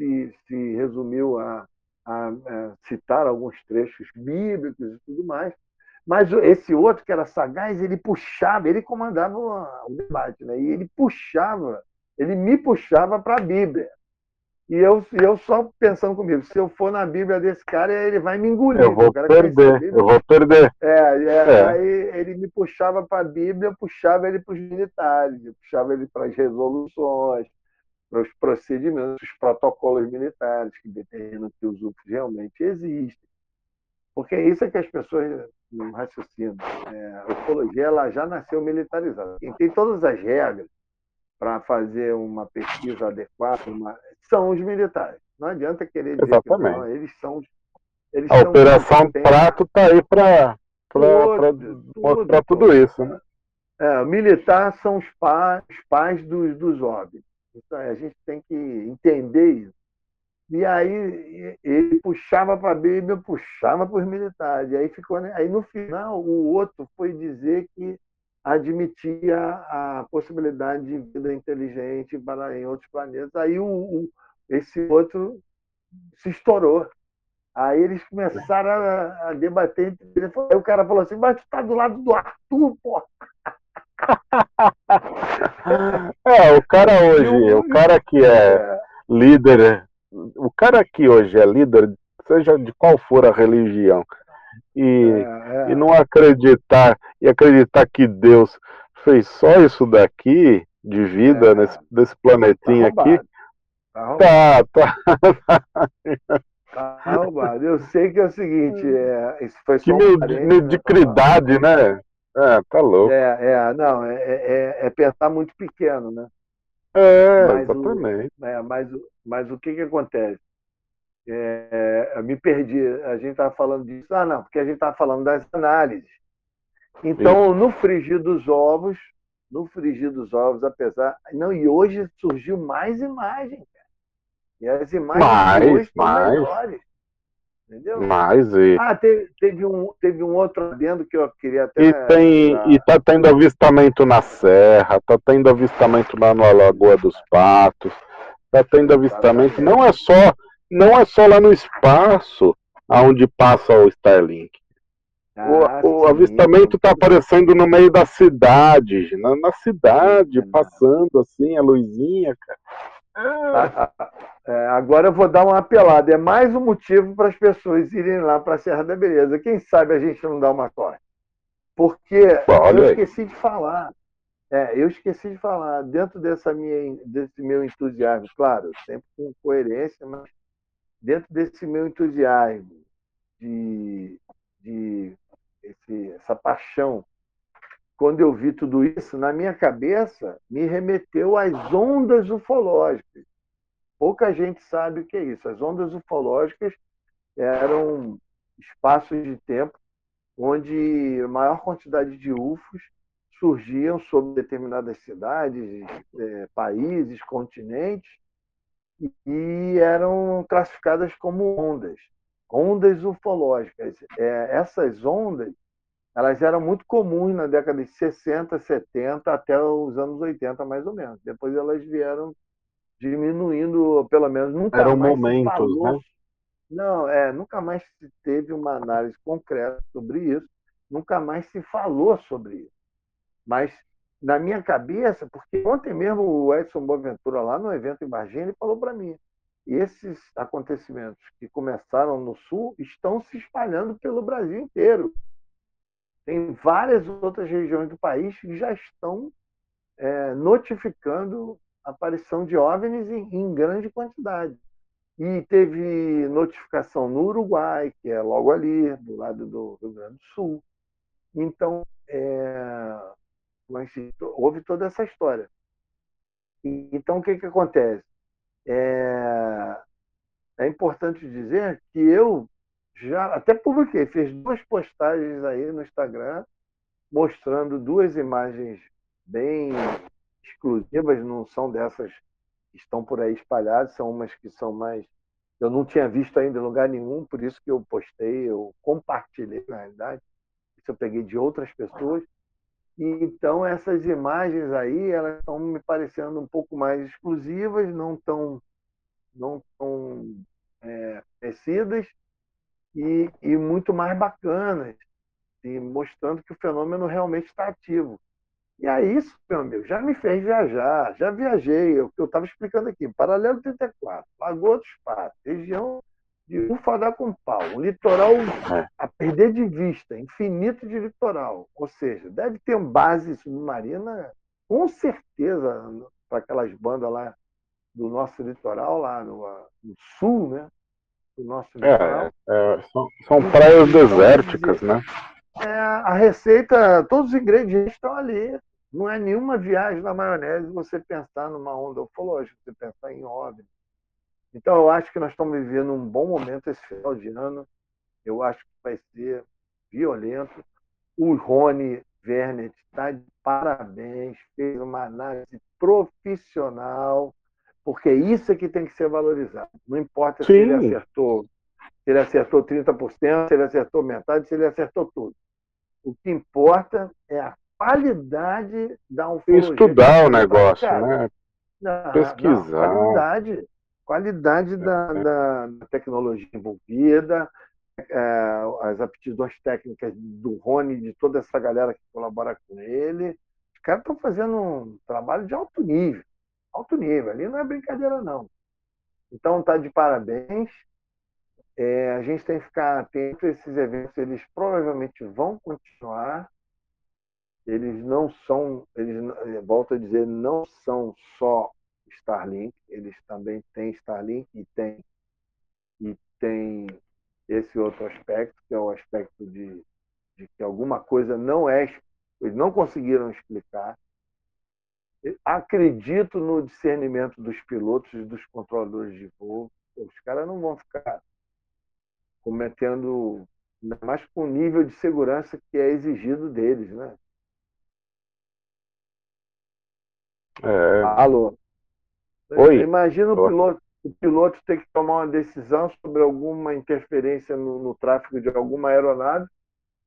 se, se resumiu a, a, a, citar alguns trechos bíblicos e tudo mais. Mas esse outro, que era sagaz, ele puxava, ele comandava o, debate, né? e ele puxava, ele me puxava para a Bíblia. E eu, eu só pensando comigo, se eu for na Bíblia desse cara, ele vai me engolir. Eu vou perder, eu vou perder. É, é, é. aí ele me puxava para a Bíblia, eu puxava ele para os militares, eu puxava ele para as resoluções, para os procedimentos, os protocolos militares que determinam que os UFOs realmente existem. Porque isso é que as pessoas não raciocinam. É, a ufologia ela já nasceu militarizada. Quem tem todas as regras para fazer uma pesquisa adequada uma... são os militares. Não adianta querer dizer Exatamente. que não, eles são. Eles a são Operação Prato está aí para mostrar tudo isso. Né? É, militar são os pais, os pais dos, dos óbvios. Então, a gente tem que entender isso. E aí ele puxava para a Bíblia, puxava para os militares. E aí ficou, né? aí no final o outro foi dizer que admitia a possibilidade de vida inteligente para em outros planetas. Aí o, o esse outro se estourou. Aí eles começaram a, a debater. Aí o cara falou assim: Mas tu está do lado do Arthur, pô. é, o cara hoje, o cara que é líder, o cara que hoje é líder, seja de qual for a religião, e, é, é. e não acreditar e acreditar que Deus fez só isso daqui de vida é. nesse desse planetinha tá aqui. Tá, tá. Tá roubado. Eu sei que é o seguinte, é, isso foi só que um mediocridade, né? É, tá louco. É, é não, é, é, é pensar muito pequeno, né? É, mas exatamente. O, é, mas, mas o que que acontece? É, eu me perdi. A gente estava falando disso. Ah, não, porque a gente estava falando das análises. Então, no frigir dos ovos, no frigir dos ovos, apesar. Não, e hoje surgiu mais imagem, cara. E as imagens mais, mais. melhores. Entendeu? Mas e... Ah, teve, teve, um, teve um outro adendo que eu queria até. E, tem, e tá tendo avistamento na Serra, tá tendo avistamento lá na Lagoa dos Patos, tá tendo avistamento. Não é só não é só lá no espaço aonde passa o Starlink. Ah, o, o avistamento está aparecendo no meio da cidade, na, na cidade, passando assim, a luzinha, cara. Ah, é, agora eu vou dar uma apelada. É mais um motivo para as pessoas irem lá para a Serra da Beleza. Quem sabe a gente não dá uma corte? Porque eu esqueci de falar. É, eu esqueci de falar. Dentro dessa minha, desse meu entusiasmo, claro, sempre com coerência, mas dentro desse meu entusiasmo, de, de esse, essa paixão, quando eu vi tudo isso, na minha cabeça, me remeteu às ondas ufológicas. Pouca gente sabe o que é isso. As ondas ufológicas eram espaços de tempo onde a maior quantidade de UFOs surgiam sobre determinadas cidades, é, países, continentes, e eram classificadas como ondas, ondas ufológicas. É, essas ondas elas eram muito comuns na década de 60, 70 até os anos 80, mais ou menos. Depois elas vieram diminuindo, pelo menos nunca eram mais momentos, falou, né? Não, é, nunca mais se teve uma análise concreta sobre isso, nunca mais se falou sobre isso. Mas na minha cabeça, porque ontem mesmo o Edson Boaventura, lá no evento em Varginha, ele falou para mim: esses acontecimentos que começaram no Sul estão se espalhando pelo Brasil inteiro. Tem várias outras regiões do país que já estão é, notificando a aparição de OVNIs em, em grande quantidade. E teve notificação no Uruguai, que é logo ali, do lado do Rio Grande do Sul. Então, é, mas houve toda essa história. E, então, o que, que acontece? É, é importante dizer que eu já até publiquei, fiz duas postagens aí no Instagram mostrando duas imagens bem exclusivas, não são dessas que estão por aí espalhadas, são umas que são mais. Eu não tinha visto ainda em lugar nenhum, por isso que eu postei, eu compartilhei, na realidade. Isso eu peguei de outras pessoas. E, então, essas imagens aí, elas estão me parecendo um pouco mais exclusivas, não tão, não tão é, conhecidas e, e muito mais bacanas, e mostrando que o fenômeno realmente está ativo. E aí, isso, meu amigo, já me fez viajar, já viajei, é o que eu estava explicando aqui, Paralelo 34, Lagoa dos Patos, região de Ufadá com pau, um litoral é. a perder de vista, infinito de litoral. Ou seja, deve ter uma base submarina, com certeza, para aquelas bandas lá do nosso litoral, lá no, no sul, né? Do nosso é, litoral. É, é, são, são praias então, desérticas, né? É, a receita, todos os ingredientes estão ali. Não é nenhuma viagem na maionese você pensar numa onda ufológica, você pensar em OVNI então, eu acho que nós estamos vivendo um bom momento esse final de ano. Eu acho que vai ser violento. O Rony Werner está de parabéns, fez uma análise profissional, porque isso é que tem que ser valorizado. Não importa Sim. se ele acertou, se ele acertou 30%, se ele acertou metade, se ele acertou tudo. O que importa é a qualidade da ufologia. Estudar o negócio, né? Não, Pesquisar. Não, qualidade qualidade da, é. da, da tecnologia envolvida, é, as aptidões técnicas do Rony, de toda essa galera que colabora com ele. Os caras estão fazendo um trabalho de alto nível. Alto nível. Ali não é brincadeira, não. Então, tá de parabéns. É, a gente tem que ficar atento esses eventos. Eles provavelmente vão continuar. Eles não são, eles volto a dizer, não são só Starlink, eles também têm Starlink e tem, e tem esse outro aspecto, que é o aspecto de, de que alguma coisa não é, eles não conseguiram explicar. Acredito no discernimento dos pilotos e dos controladores de voo. Os caras não vão ficar cometendo, ainda mais com o nível de segurança que é exigido deles, né? É... Alô? Oi. Imagina o piloto, o piloto ter que tomar uma decisão sobre alguma interferência no, no tráfego de alguma aeronave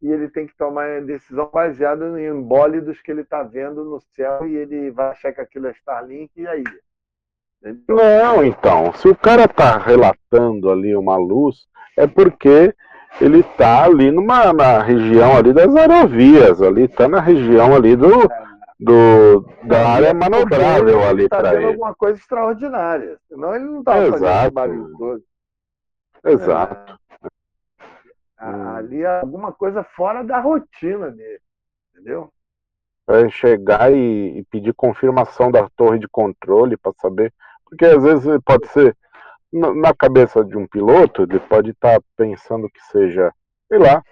e ele tem que tomar uma decisão baseada em bólidos que ele está vendo no céu e ele vai achar que aquilo é Starlink e aí? Não, então, se o cara está relatando ali uma luz, é porque ele está ali numa na região ali das aerovias, ali está na região ali do, é do, da área manobrável ali tá para ele. alguma coisa extraordinária, senão ele não estava fazendo barulho todo. Exato. É, ali é alguma coisa fora da rotina dele, entendeu? É chegar e, e pedir confirmação da torre de controle para saber, porque às vezes pode ser na cabeça de um piloto, ele pode estar tá pensando que seja, sei lá,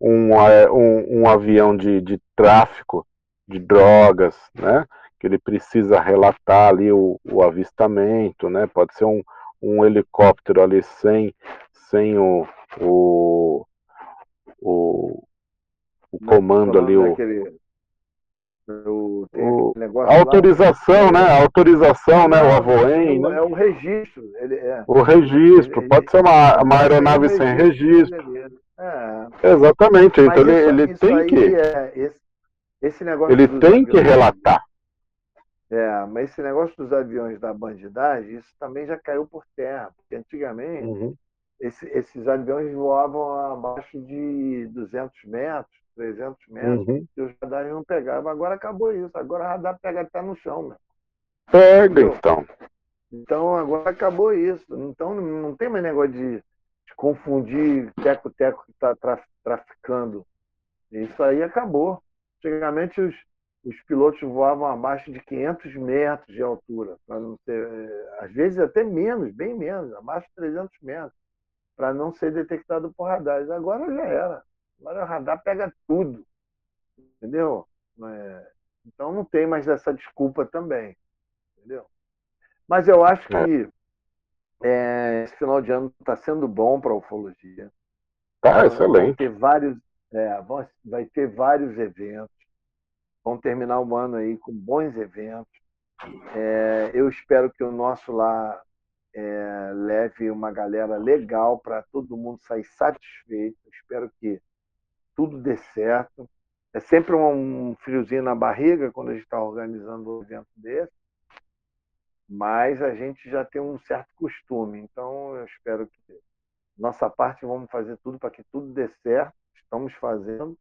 um, é, um, um avião de, de tráfico de drogas, né? Que ele precisa relatar ali o, o avistamento, né? Pode ser um, um helicóptero ali sem, sem o, o, o, o comando ali, o, o, o autorização, lá, né? A autorização, né? O avoem, né? É o registro. Ele é. O registro. Ele, Pode ser uma, uma aeronave é sem registro. É. Exatamente. Mas então isso, ele, ele tem que. É, esse, esse negócio ele tem que relatar. É, mas esse negócio dos aviões da bandidagem, isso também já caiu por terra. Porque antigamente, uhum. Esse, esses aviões voavam abaixo de 200 metros 300 metros, uhum. e os radares não pegavam. Agora acabou isso. Agora o radar pega até no chão, né? Pega, então. Então agora acabou isso. Então não tem mais negócio de, de confundir teco-teco que está traficando. Isso aí acabou. Antigamente os, os pilotos voavam abaixo de 500 metros de altura, para não ter, eh, às vezes até menos, bem menos, abaixo de 300 metros, para não ser detectado por radares. Agora já era. Agora o radar pega tudo. Entendeu? É, então não tem mais essa desculpa também. Entendeu? Mas eu acho que é, esse final de ano está sendo bom para a ufologia. Tá, excelente. Vai ter vários, é, vai ter vários eventos. Vão terminar o ano aí com bons eventos. É, eu espero que o nosso lá é, leve uma galera legal para todo mundo sair satisfeito. espero que tudo dê certo. É sempre um friozinho na barriga quando a gente está organizando um evento desse, mas a gente já tem um certo costume. Então, eu espero que nossa parte vamos fazer tudo para que tudo dê certo. Estamos fazendo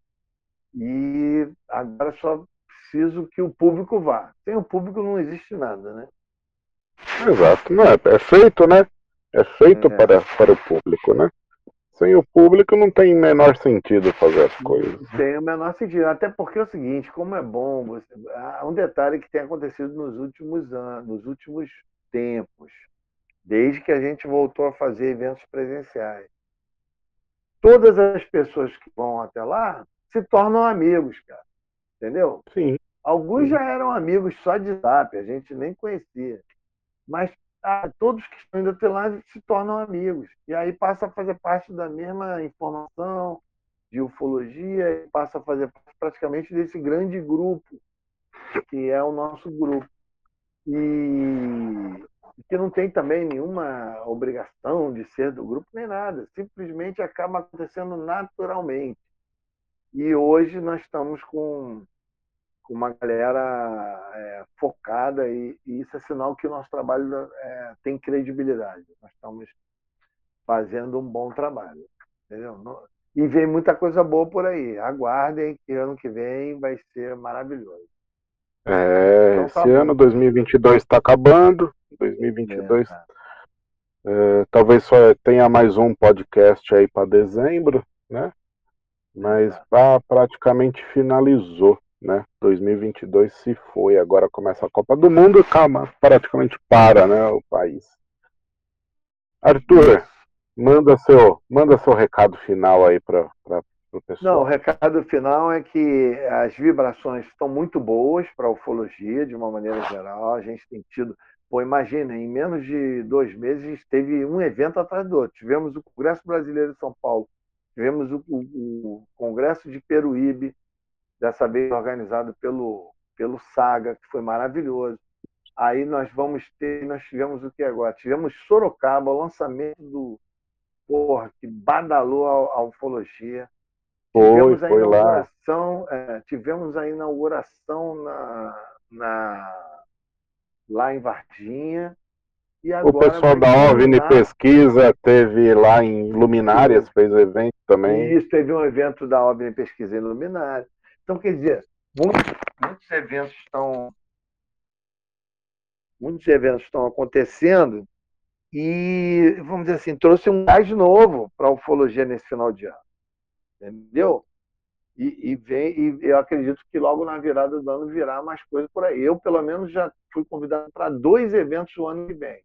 e agora só preciso que o público vá. Sem o público não existe nada, né? Exato, não é, é feito, né? É feito é. Para, para o público, né? Sem o público não tem menor sentido fazer as coisas. Tem o menor sentido. Até porque é o seguinte, como é bom, você... há um detalhe que tem acontecido nos últimos anos, nos últimos tempos, desde que a gente voltou a fazer eventos presenciais. Todas as pessoas que vão até lá se tornam amigos, cara. Entendeu? Sim. Alguns Sim. já eram amigos só de zap, a gente nem conhecia. Mas ah, todos que estão indo até lá se tornam amigos. E aí passa a fazer parte da mesma informação de ufologia, e passa a fazer parte praticamente desse grande grupo, que é o nosso grupo. E que não tem também nenhuma obrigação de ser do grupo nem nada, simplesmente acaba acontecendo naturalmente. E hoje nós estamos com com uma galera é, focada e, e, isso é sinal que o nosso trabalho é, tem credibilidade. Nós estamos fazendo um bom trabalho, entendeu? E vem muita coisa boa por aí. Aguardem que ano que vem vai ser maravilhoso. É, então, tá esse bom. ano 2022 está acabando. 2022 é, é, talvez só tenha mais um podcast aí para dezembro, né? Mas é. praticamente finalizou né? 2022 se foi, agora começa a Copa do Mundo, calma, praticamente para, né, o país. Arthur, manda seu, manda seu recado final aí para o pessoal. Não, o recado final é que as vibrações estão muito boas para a ufologia, de uma maneira geral. A gente tem tido, pô, imagina, em menos de dois meses teve um evento atrás do outro. Tivemos o Congresso Brasileiro de São Paulo, tivemos o, o, o Congresso de Peruíbe, dessa vez organizado pelo, pelo Saga, que foi maravilhoso. Aí nós vamos ter, nós tivemos o que agora? Tivemos Sorocaba, o lançamento do porra, que badalou a, a ufologia. Foi, tivemos a inauguração, é, tivemos a inauguração na, na, lá em Varginha. E agora o pessoal da OVNI Pesquisa teve lá em Luminárias, fez o evento também. Isso, teve um evento da OVNI Pesquisa em Luminárias. Então, quer dizer, muitos, muitos eventos estão muitos eventos estão acontecendo e, vamos dizer assim, trouxe um gás novo para a ufologia nesse final de ano. Entendeu? E, e, vem, e eu acredito que logo na virada do ano virá mais coisas por aí. Eu, pelo menos, já fui convidado para dois eventos no ano que vem.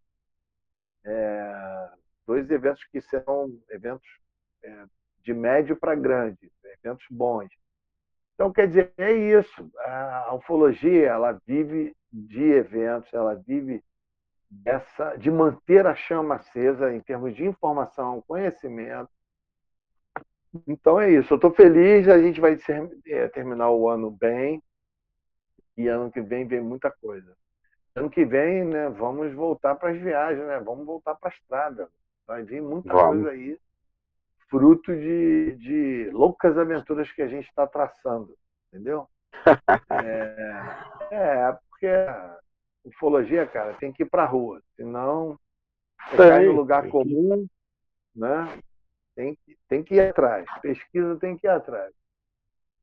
é, dois eventos que serão eventos é, de médio para grande, eventos bons. Então, quer dizer, é isso. A ufologia, ela vive de eventos, ela vive dessa, de manter a chama acesa em termos de informação, conhecimento. Então é isso. Eu estou feliz, a gente vai ser, é, terminar o ano bem e ano que vem vem muita coisa. Ano que vem, né, vamos voltar para as viagens, né? Vamos voltar para a estrada. Vai vir muita vamos. coisa aí, fruto de, de loucas aventuras que a gente está traçando, entendeu? é, é, porque ufologia, cara, tem que ir para a rua, senão você cai no lugar comum, né? Tem, tem que ir atrás. Pesquisa tem que ir atrás.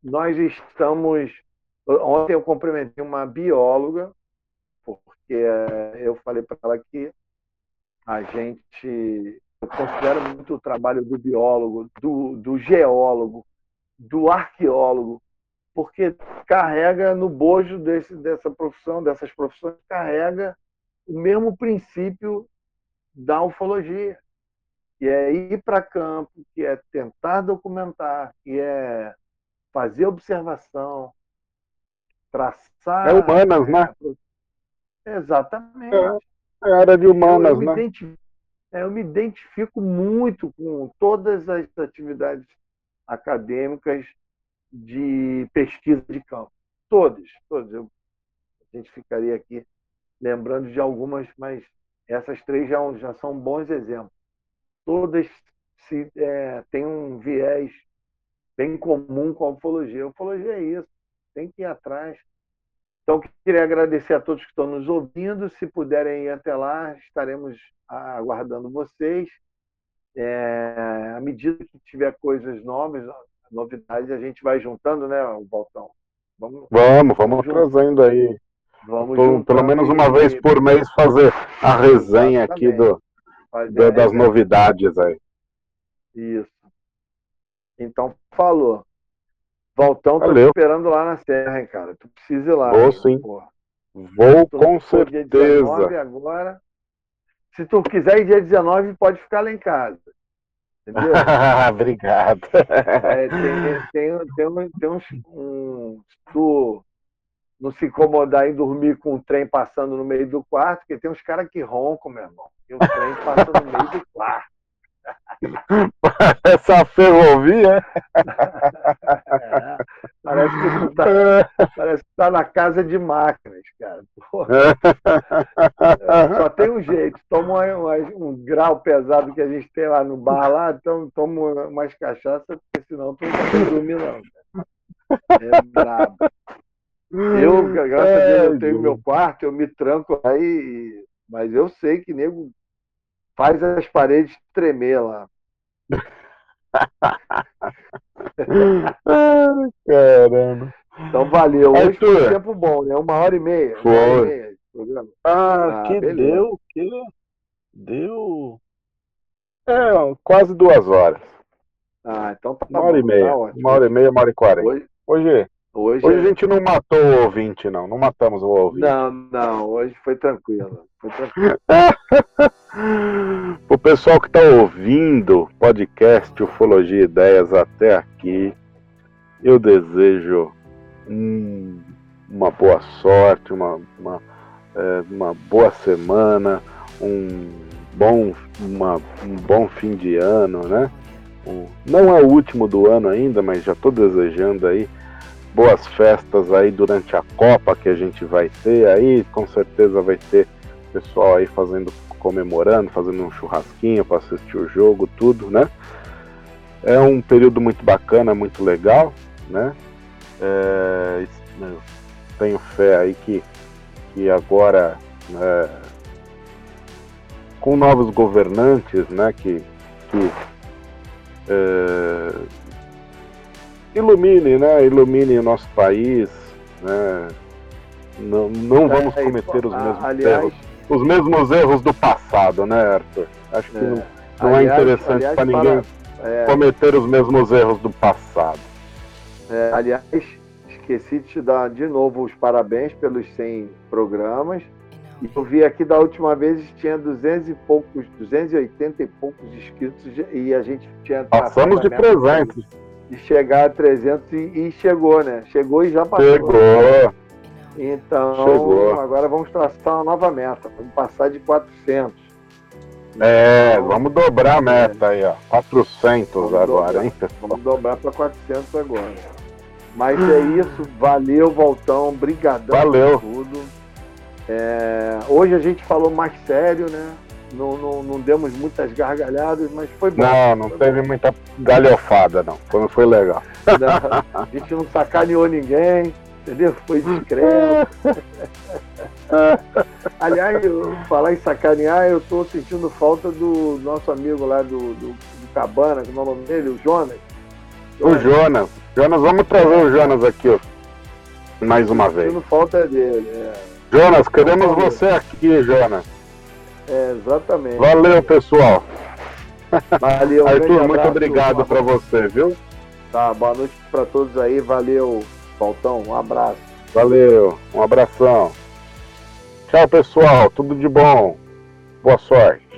Nós estamos. Ontem eu cumprimentei uma bióloga, porque eu falei para ela que a gente. Eu considero muito o trabalho do biólogo, do, do geólogo, do arqueólogo, porque carrega no bojo desse, dessa profissão, dessas profissões, carrega o mesmo princípio da ufologia, que é ir para campo, que é tentar documentar, que é fazer observação, traçar. É humanas, né? Exatamente. É, é área de humanas, eu, eu né? É, eu me identifico muito com todas as atividades acadêmicas de pesquisa de campo. Todas, todas. Eu, a gente ficaria aqui lembrando de algumas, mas essas três já, já são bons exemplos. Todas se, é, têm um viés bem comum com a ufologia. A ufologia é isso, tem que ir atrás. Então, queria agradecer a todos que estão nos ouvindo. Se puderem ir até lá, estaremos aguardando vocês. É, à medida que tiver coisas novas, novidades, a gente vai juntando, né, o Baltão? Vamos, vamos, vamos trazendo aí. Vamos Tô, pelo menos uma vez por mês fazer a resenha aqui do, do das novidades aí. Isso. Então, falou. Valtão, tô esperando lá na Serra, hein, cara. Tu precisa ir lá. Vou sim. Porra. Vou com certeza. agora. Se tu quiser ir dia 19, pode ficar lá em casa. Entendeu? Obrigado. É, tem, tem, tem, tem uns. Um, tu não se incomodar em dormir com o trem passando no meio do quarto, porque tem uns caras que roncam, meu irmão. E o trem passa no meio do quarto. Essa ferrovia. É, parece, que tá, parece que tá na casa de máquinas, cara. Só tem um jeito. Toma um, um, grau pesado que a gente tem lá no bar lá, então toma umas cachaças, porque senão tu não vai dormir, não. Cara. É brabo. Eu, graças é, a Deus, eu tenho meu quarto, eu me tranco aí, mas eu sei que nego faz as paredes tremer lá. Caramba. Então valeu. Hoje Arthur. foi um tempo bom, né? Uma hora e meia. Foi. Hora e meia programa. Ah, ah, que beleza. deu, que deu. É, quase duas horas. Ah, então tá Uma hora bom, e meia. Tá uma hora e meia, uma hora e quarenta. Hoje, hoje, hoje, hoje é... a gente não matou o ouvinte, não. Não matamos o ouvinte. Não, não. Hoje foi tranquilo. Foi tranquilo. o pessoal que está ouvindo podcast Ufologia Ideias até aqui, eu desejo um, uma boa sorte, uma, uma, é, uma boa semana, um bom, uma, um bom fim de ano, né? Um, não é o último do ano ainda, mas já estou desejando aí boas festas aí durante a Copa que a gente vai ter aí, com certeza vai ter pessoal aí fazendo, comemorando, fazendo um churrasquinho para assistir o jogo, tudo, né? É um período muito bacana, muito legal, né? É, tenho fé aí que, que agora, né, com novos governantes, né, que, que é, ilumine, né, ilumine o nosso país, né, não, não vamos é, cometer os mesmos aliás, erros os mesmos erros do passado, né, Arthur? Acho que é. não, não é aliás, é interessante para ninguém para, é... cometer os mesmos erros do passado. É, aliás, esqueci de te dar de novo os parabéns pelos 100 programas. E eu vi aqui da última vez tinha 200 e poucos, 280 e poucos inscritos e a gente tinha. Passamos de 300. De chegar a 300 e, e, chegou, né? Chegou e já passou. Chegou. Então, chegou. agora vamos traçar uma nova meta. Vamos passar de 400. É, então, vamos dobrar a meta aí, ó. 400 vamos agora, dobrar, hein, pessoal? Vamos dobrar para 400 agora. Mas é isso. Valeu, Voltão. Brigadão Valeu. tudo. É, hoje a gente falou mais sério, né? Não, não, não, demos muitas gargalhadas, mas foi bom. Não, não teve bom. muita galhofada, não. Foi, foi legal. Não, a gente não sacaneou ninguém, entendeu? Foi discreto. Aliás, eu, falar em sacanear, eu tô sentindo falta do nosso amigo lá do, do, do Cabana, como é o nome dele? O Jonas. O Jonas. Jonas, vamos trazer o Jonas aqui, ó. Mais uma vez. Sentindo falta dele, é. Jonas, queremos você aqui, Jonas. É, exatamente. Valeu, pessoal. Valeu, Arthur, muito obrigado para você, viu? Tá, boa noite para todos aí. Valeu, Faltão. Um abraço. Valeu, um abração. Tchau, pessoal. Tudo de bom. Boa sorte.